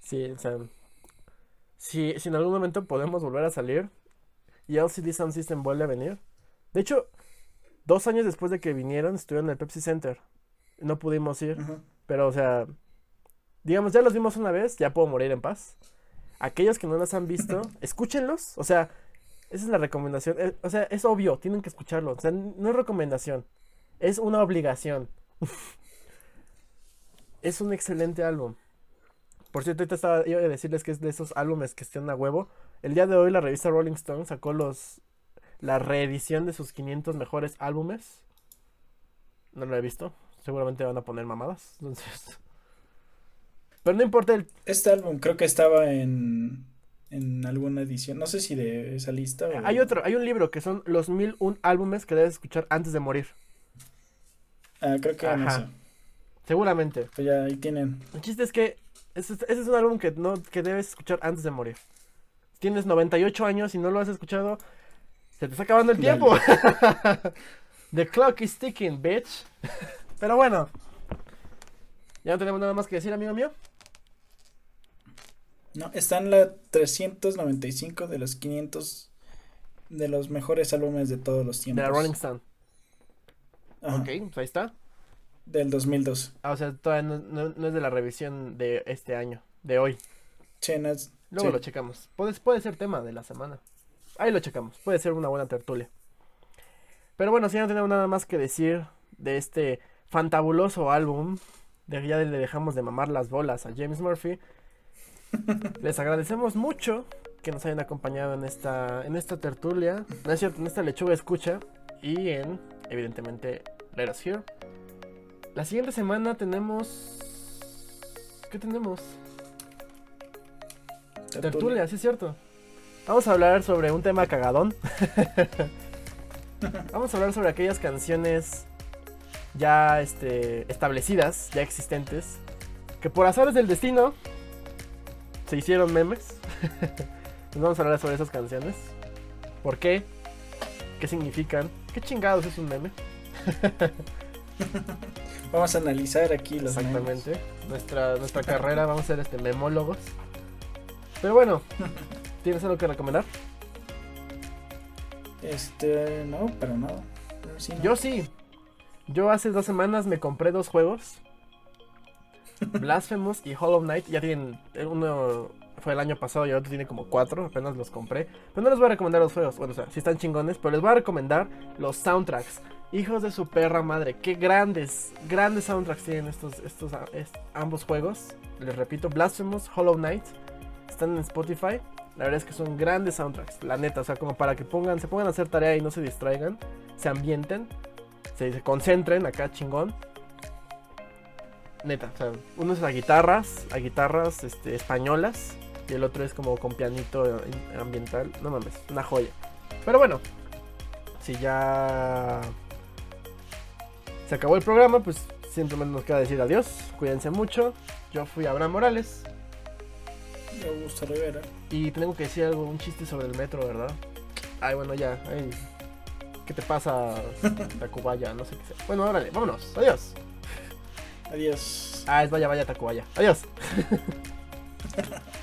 sí, o sea. Si, si en algún momento podemos volver a salir y LCD Sound System vuelve a venir. De hecho, dos años después de que vinieron, estuvieron en el Pepsi Center no pudimos ir. Pero, o sea, digamos, ya los vimos una vez, ya puedo morir en paz. Aquellos que no los han visto, *laughs* escúchenlos. O sea, esa es la recomendación. Eh, o sea, es obvio, tienen que escucharlo. O sea, no es recomendación, es una obligación. *laughs* es un excelente álbum. Por cierto, ahorita estaba yo a decirles que es de esos álbumes que están a huevo. El día de hoy la revista Rolling Stone sacó los la reedición de sus 500 mejores álbumes. No lo he visto seguramente van a poner mamadas. *laughs* Entonces. Pero no importa el. Este álbum creo que estaba en. En alguna edición. No sé si de esa lista. Hay otro, hay un libro que son los mil un álbumes que debes escuchar antes de morir. Ah, creo que Ajá. Seguramente. Pues ya ahí tienen. El chiste es que ese, es un álbum que no que debes escuchar antes de morir. tienes 98 años y no lo has escuchado, se te está acabando el tiempo. *laughs* The clock is ticking, bitch. *laughs* Pero bueno. Ya no tenemos nada más que decir, amigo mío. No, está en la 395 de los 500 de los mejores álbumes de todos los tiempos. De la Rolling Stone. Ok, pues ahí está. Del 2002. Ah, o sea, todavía no, es de la revisión de este año, de hoy. Chenas. Luego lo checamos. Puede, puede ser tema de la semana. Ahí lo checamos. Puede ser una buena tertulia. Pero bueno, si ya no tenemos nada más que decir de este fantabuloso álbum. De, ya le dejamos de mamar las bolas a James Murphy. *laughs* Les agradecemos mucho que nos hayan acompañado en esta, en esta tertulia. No es cierto, en esta lechuga escucha. Y en, evidentemente, Let Us Here. La siguiente semana tenemos. ¿Qué tenemos? Tertulia, tertulia sí es cierto. Vamos a hablar sobre un tema cagadón. *laughs* Vamos a hablar sobre aquellas canciones ya este, establecidas, ya existentes, que por azares del destino se hicieron memes. *laughs* Nos vamos a hablar sobre esas canciones. ¿Por qué? ¿Qué significan? ¿Qué chingados es un meme? *laughs* vamos a analizar aquí los Exactamente. Nuestra, nuestra carrera, vamos a ser este memólogos. Pero bueno, *laughs* ¿tienes algo que recomendar? Este, no, pero nada. Yo sí, yo hace dos semanas me compré dos juegos. *laughs* Blasphemous y Hollow Knight. Ya tienen. Uno fue el año pasado y el otro tiene como cuatro. Apenas los compré. Pero no les voy a recomendar los juegos. Bueno, o sea, sí están chingones. Pero les voy a recomendar los soundtracks. Hijos de su perra madre. Qué grandes, grandes soundtracks tienen estos, estos ambos juegos. Les repito, Blasphemous, Hollow Knight. Están en Spotify. La verdad es que son grandes soundtracks. La neta, o sea, como para que pongan, se pongan a hacer tarea y no se distraigan. Se ambienten se, concentren acá chingón. Neta, o sea, uno es a guitarras, a guitarras este, españolas y el otro es como con pianito ambiental. No mames, una joya. Pero bueno, si ya se acabó el programa, pues simplemente nos queda decir adiós. Cuídense mucho. Yo fui Abraham Morales. Yo Augusto Rivera. Y tengo que decir algo, un chiste sobre el metro, ¿verdad? Ay, bueno, ya. ¿Qué te pasa, *laughs* Tacubaya? No sé qué sea. Bueno, órale, vámonos. Adiós. Adiós. Ah, es vaya, vaya, Tacubaya. Adiós. *laughs*